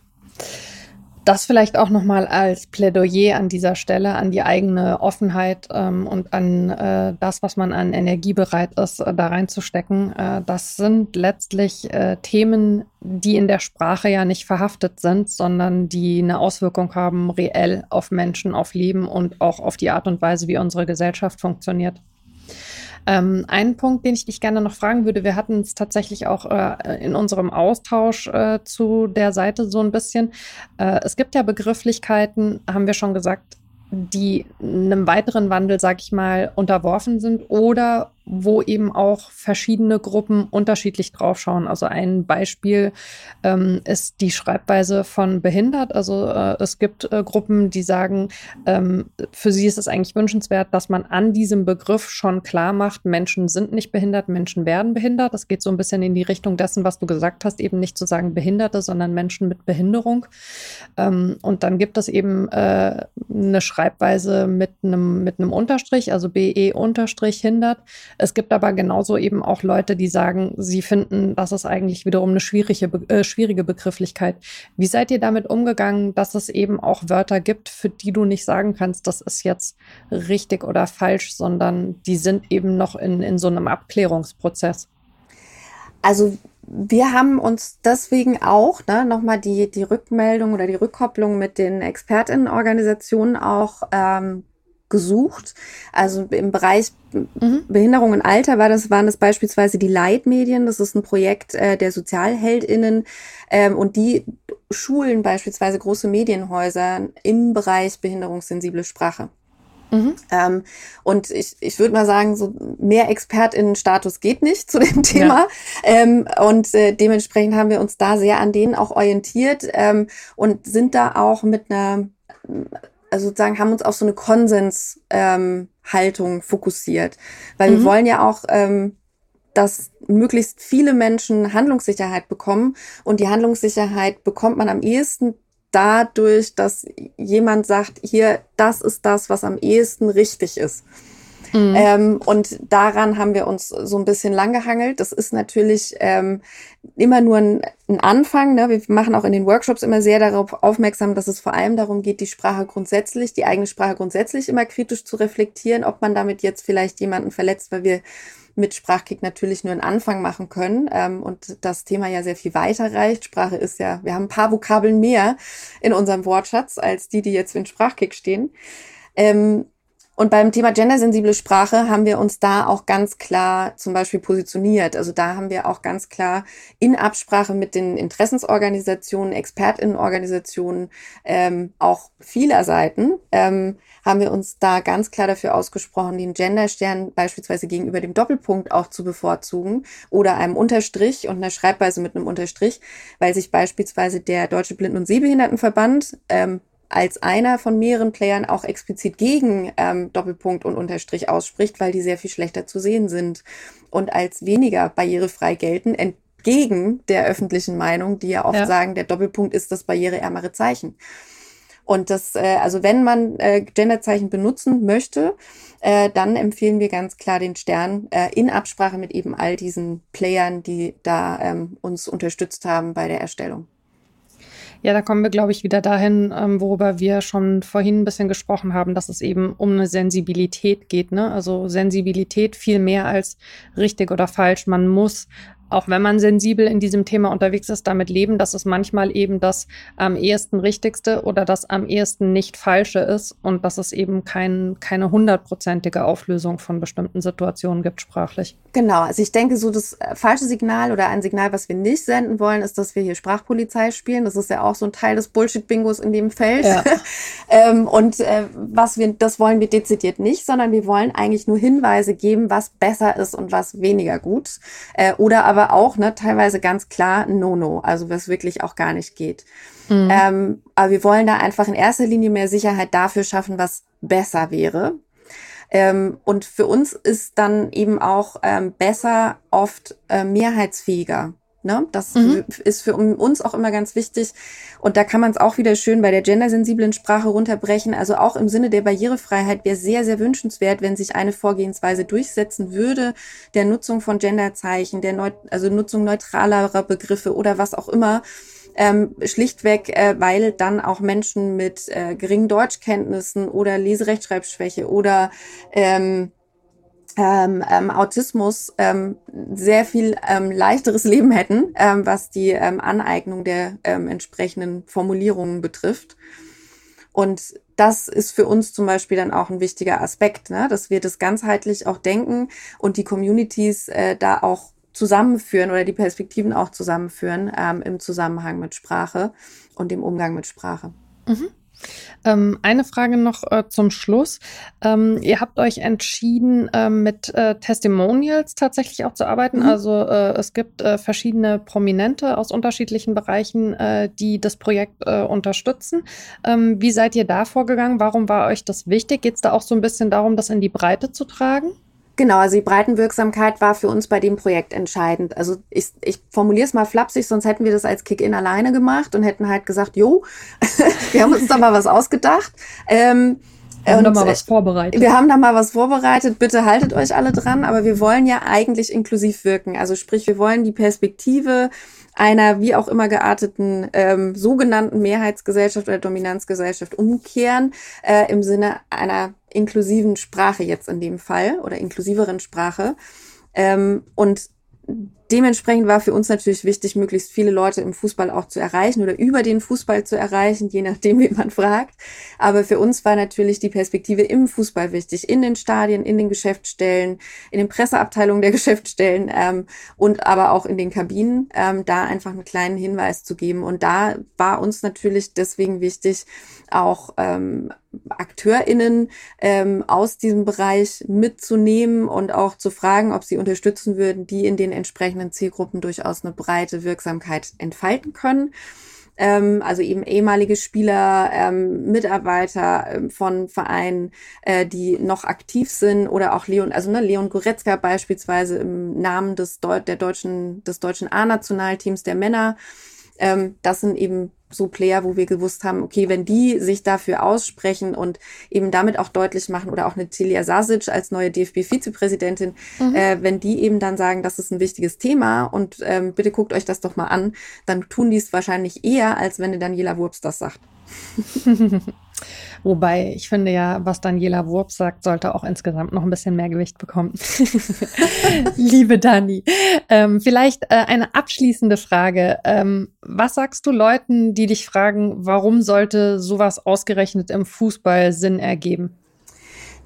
Das vielleicht auch nochmal als Plädoyer an dieser Stelle, an die eigene Offenheit ähm, und an äh, das, was man an Energie bereit ist, äh, da reinzustecken. Äh, das sind letztlich äh, Themen, die in der Sprache ja nicht verhaftet sind, sondern die eine Auswirkung haben reell auf Menschen, auf Leben und auch auf die Art und Weise, wie unsere Gesellschaft funktioniert. Ähm, ein Punkt, den ich dich gerne noch fragen würde, wir hatten es tatsächlich auch äh, in unserem Austausch äh, zu der Seite so ein bisschen. Äh, es gibt ja Begrifflichkeiten, haben wir schon gesagt, die einem weiteren Wandel, sag ich mal, unterworfen sind oder wo eben auch verschiedene Gruppen unterschiedlich draufschauen. Also ein Beispiel ähm, ist die Schreibweise von behindert. Also äh, es gibt äh, Gruppen, die sagen, ähm, für sie ist es eigentlich wünschenswert, dass man an diesem Begriff schon klar macht, Menschen sind nicht behindert, Menschen werden behindert. Das geht so ein bisschen in die Richtung dessen, was du gesagt hast, eben nicht zu sagen Behinderte, sondern Menschen mit Behinderung. Ähm, und dann gibt es eben äh, eine Schreibweise mit einem mit einem Unterstrich, also BE Unterstrich hindert. Es gibt aber genauso eben auch Leute, die sagen, sie finden, das ist eigentlich wiederum eine schwierige, äh, schwierige Begrifflichkeit. Wie seid ihr damit umgegangen, dass es eben auch Wörter gibt, für die du nicht sagen kannst, das ist jetzt richtig oder falsch, sondern die sind eben noch in, in so einem Abklärungsprozess?
Also wir haben uns deswegen auch ne, nochmal die, die Rückmeldung oder die Rückkopplung mit den Expertinnenorganisationen auch ähm, gesucht. Also im Bereich mhm. Behinderung und Alter war das, waren das beispielsweise die Leitmedien. Das ist ein Projekt äh, der SozialheldInnen ähm, und die schulen beispielsweise große Medienhäuser im Bereich behinderungssensible Sprache. Mhm. Ähm, und ich, ich würde mal sagen, so mehr ExpertInnen-Status geht nicht zu dem Thema. Ja. Ähm, und äh, dementsprechend haben wir uns da sehr an denen auch orientiert ähm, und sind da auch mit einer also sozusagen haben uns auf so eine Konsenshaltung ähm, fokussiert. Weil mhm. wir wollen ja auch, ähm, dass möglichst viele Menschen Handlungssicherheit bekommen. Und die Handlungssicherheit bekommt man am ehesten dadurch, dass jemand sagt, hier, das ist das, was am ehesten richtig ist. Mhm. Ähm, und daran haben wir uns so ein bisschen langgehangelt. Das ist natürlich ähm, immer nur ein, ein Anfang. Ne? Wir machen auch in den Workshops immer sehr darauf aufmerksam, dass es vor allem darum geht, die Sprache grundsätzlich, die eigene Sprache grundsätzlich immer kritisch zu reflektieren, ob man damit jetzt vielleicht jemanden verletzt, weil wir mit Sprachkick natürlich nur einen Anfang machen können ähm, und das Thema ja sehr viel weiter reicht. Sprache ist ja, wir haben ein paar Vokabeln mehr in unserem Wortschatz als die, die jetzt in Sprachkick stehen. Ähm, Und beim Thema gendersensible Sprache haben wir uns da auch ganz klar zum Beispiel positioniert. Also da haben wir auch ganz klar in Absprache mit den Interessensorganisationen, Expertinnenorganisationen, ähm, auch vieler Seiten, ähm, haben wir uns da ganz klar dafür ausgesprochen, den Genderstern beispielsweise gegenüber dem Doppelpunkt auch zu bevorzugen oder einem Unterstrich und einer Schreibweise mit einem Unterstrich, weil sich beispielsweise der Deutsche Blinden- und Sehbehindertenverband ähm, als einer von mehreren Playern auch explizit gegen ähm, Doppelpunkt und Unterstrich ausspricht, weil die sehr viel schlechter zu sehen sind und als weniger barrierefrei gelten, entgegen der öffentlichen Meinung, die ja oft ja. sagen, der Doppelpunkt ist das barriereärmere Zeichen. Und das, äh, also wenn man äh, Genderzeichen benutzen möchte, äh, dann empfehlen wir ganz klar den Stern äh, in Absprache mit eben all diesen Playern, die da ähm, uns unterstützt haben bei der Erstellung.
Ja, da kommen wir, glaube ich, wieder dahin, ähm, worüber wir schon vorhin ein bisschen gesprochen haben, dass es eben um eine Sensibilität geht. Ne? Also Sensibilität viel mehr als richtig oder falsch. Man muss auch wenn man sensibel in diesem Thema unterwegs ist, damit leben, dass es manchmal eben das am ehesten Richtigste oder das am ehesten nicht Falsche ist und dass es eben kein, keine hundertprozentige Auflösung von bestimmten Situationen gibt sprachlich.
Genau, also ich denke, so das äh, falsche Signal oder ein Signal, was wir nicht senden wollen, ist, dass wir hier Sprachpolizei spielen. Das ist ja auch so ein Teil des Bullshit-Bingos in dem Feld. Ja. [LAUGHS] ähm, und äh, was wir, das wollen wir dezidiert nicht, sondern wir wollen eigentlich nur Hinweise geben, was besser ist und was weniger gut. Äh, oder aber aber auch ne, teilweise ganz klar No-No, also was wirklich auch gar nicht geht. Mhm. Ähm, aber wir wollen da einfach in erster Linie mehr Sicherheit dafür schaffen, was besser wäre. Ähm, und für uns ist dann eben auch ähm, besser oft äh, mehrheitsfähiger. Ne? Das mhm. ist für uns auch immer ganz wichtig. Und da kann man es auch wieder schön bei der gendersensiblen Sprache runterbrechen. Also auch im Sinne der Barrierefreiheit wäre sehr, sehr wünschenswert, wenn sich eine Vorgehensweise durchsetzen würde, der Nutzung von Genderzeichen, der Neu also Nutzung neutralerer Begriffe oder was auch immer. Ähm, schlichtweg, äh, weil dann auch Menschen mit äh, geringen Deutschkenntnissen oder Leserechtschreibschwäche oder ähm, ähm, ähm, Autismus ähm, sehr viel ähm, leichteres [LAUGHS] Leben hätten, ähm, was die ähm, Aneignung der ähm, entsprechenden Formulierungen betrifft. Und das ist für uns zum Beispiel dann auch ein wichtiger Aspekt, ne? dass wir das ganzheitlich auch denken und die Communities äh, da auch zusammenführen oder die Perspektiven auch zusammenführen ähm, im Zusammenhang mit Sprache und dem Umgang mit Sprache.
Mhm. Ähm, eine Frage noch äh, zum Schluss. Ähm, ihr habt euch entschieden, äh, mit äh, Testimonials tatsächlich auch zu arbeiten. Mhm. Also äh, es gibt äh, verschiedene Prominente aus unterschiedlichen Bereichen, äh, die das Projekt unterstützen. Ähm, wie seid ihr da vorgegangen? Warum war euch das wichtig? Geht es da auch so ein bisschen darum, das in die Breite zu tragen?
Genau, also die Breitenwirksamkeit war für uns bei dem Projekt entscheidend. Also ich, ich formuliere es mal flapsig, sonst hätten wir das als Kick-In alleine gemacht und hätten halt gesagt, jo, [LAUGHS] wir haben uns da mal was ausgedacht. Ähm,
wir haben da mal was vorbereitet.
Wir haben da mal was vorbereitet. Bitte haltet euch alle dran. Aber wir wollen ja eigentlich inklusiv wirken. Also sprich, wir wollen die Perspektive einer wie auch immer gearteten ähm, sogenannten Mehrheitsgesellschaft oder Dominanzgesellschaft umkehren äh, im Sinne einer inklusiven Sprache jetzt in dem Fall oder inklusiveren Sprache. Ähm, und dementsprechend war für uns natürlich wichtig, möglichst viele Leute im Fußball auch zu erreichen oder über den Fußball zu erreichen, je nachdem, [LAUGHS] wie man fragt. Aber für uns war natürlich die Perspektive im Fußball wichtig, in den Stadien, in den Geschäftsstellen, in den Presseabteilungen der [LAUGHS] Geschäftsstellen ähm, und aber auch in den Kabinen, ähm, da einfach einen kleinen Hinweis zu geben. Und da war uns natürlich deswegen wichtig, auch ähm, AkteurInnen ähm, aus diesem Bereich mitzunehmen und auch zu fragen, ob sie unterstützen würden, die in den entsprechenden Zielgruppen durchaus eine breite Wirksamkeit entfalten können. Ähm, also eben ehemalige Spieler, ähm, Mitarbeiter ähm, von Vereinen, äh, die noch aktiv sind oder auch Leon, also ne, Leon Goretzka beispielsweise im Namen des, Deu der deutschen, des deutschen A-Nationalteams der Männer. Ähm, das sind eben so Player, wo wir gewusst haben, okay, wenn die sich dafür aussprechen und eben damit auch deutlich machen oder auch eine Tilia Sasic als neue DFB-Vizepräsidentin, mhm. äh, wenn die eben dann sagen, das ist ein wichtiges Thema und ähm, bitte guckt euch das doch mal an, dann tun die es wahrscheinlich eher, als wenn Daniela Wurps das sagt. [LAUGHS]
Wobei ich finde ja, was Daniela Wurp sagt, sollte auch insgesamt noch ein bisschen mehr Gewicht bekommen. [LAUGHS] Liebe Dani, ähm, vielleicht äh, eine abschließende Frage. Ähm, was sagst du Leuten, die dich fragen, warum sollte sowas ausgerechnet im Fußball Sinn ergeben?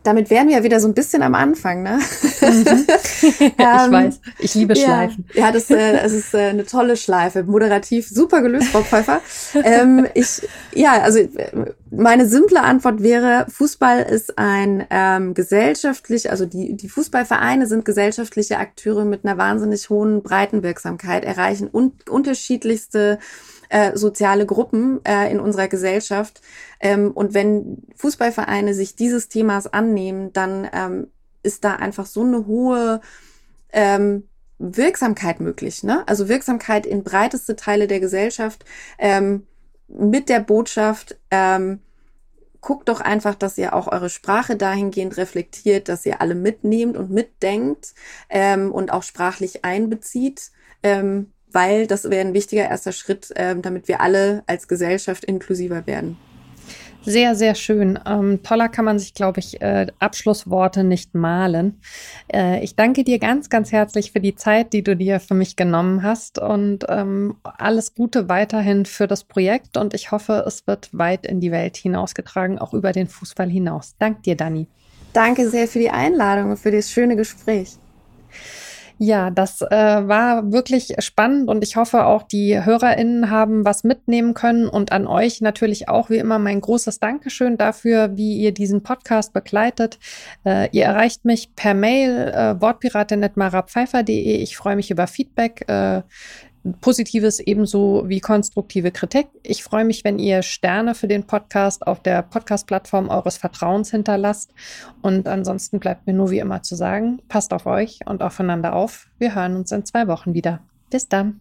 Damit wären wir ja wieder so ein bisschen am Anfang, ne?
Mhm. [LAUGHS] ich ähm, weiß, ich liebe Schleifen.
Ja, ja das, äh, das ist äh, eine tolle Schleife, moderativ super gelöst, Frau Pfeiffer. ähm, ich, ja, also meine simple Antwort wäre, Fußball ist ein ähm, gesellschaftlich, also die, die Fußballvereine sind gesellschaftliche Akteure mit einer wahnsinnig hohen Breitenwirksamkeit, erreichen un unterschiedlichste äh, soziale Gruppen äh, in unserer Gesellschaft. Ähm, und wenn Fußballvereine sich dieses Themas annehmen, dann ähm, ist da einfach so eine hohe ähm, Wirksamkeit möglich. Ne? Also Wirksamkeit in breiteste Teile der Gesellschaft ähm, mit der Botschaft, ähm, guckt doch einfach, dass ihr auch eure Sprache dahingehend reflektiert, dass ihr alle mitnehmt und mitdenkt ähm, und auch sprachlich einbezieht. Ähm, weil das wäre ein wichtiger erster Schritt, äh, damit wir alle als Gesellschaft inklusiver werden.
Sehr, sehr schön. Ähm, toller kann man sich, glaube ich, äh, Abschlussworte nicht malen. Äh, ich danke dir ganz, ganz herzlich für die Zeit, die du dir für mich genommen hast und ähm, alles Gute weiterhin für das Projekt und ich hoffe, es wird weit in die Welt hinausgetragen, auch über den Fußball hinaus. Dank dir, Dani.
Danke sehr für die Einladung und für das schöne Gespräch.
Ja, das äh, war wirklich spannend und ich hoffe auch die HörerInnen haben was mitnehmen können und an euch natürlich auch wie immer mein großes Dankeschön dafür, wie ihr diesen Podcast begleitet. Äh, ihr erreicht mich per Mail äh, wortpiratin.marapfeifer.de. Ich freue mich über Feedback. Äh, Positives ebenso wie konstruktive Kritik. Ich freue mich, wenn ihr Sterne für den Podcast auf der Podcast-Plattform eures Vertrauens hinterlasst. Und ansonsten bleibt mir nur wie immer zu sagen, passt auf euch und aufeinander auf. Wir hören uns in zwei Wochen wieder. Bis dann.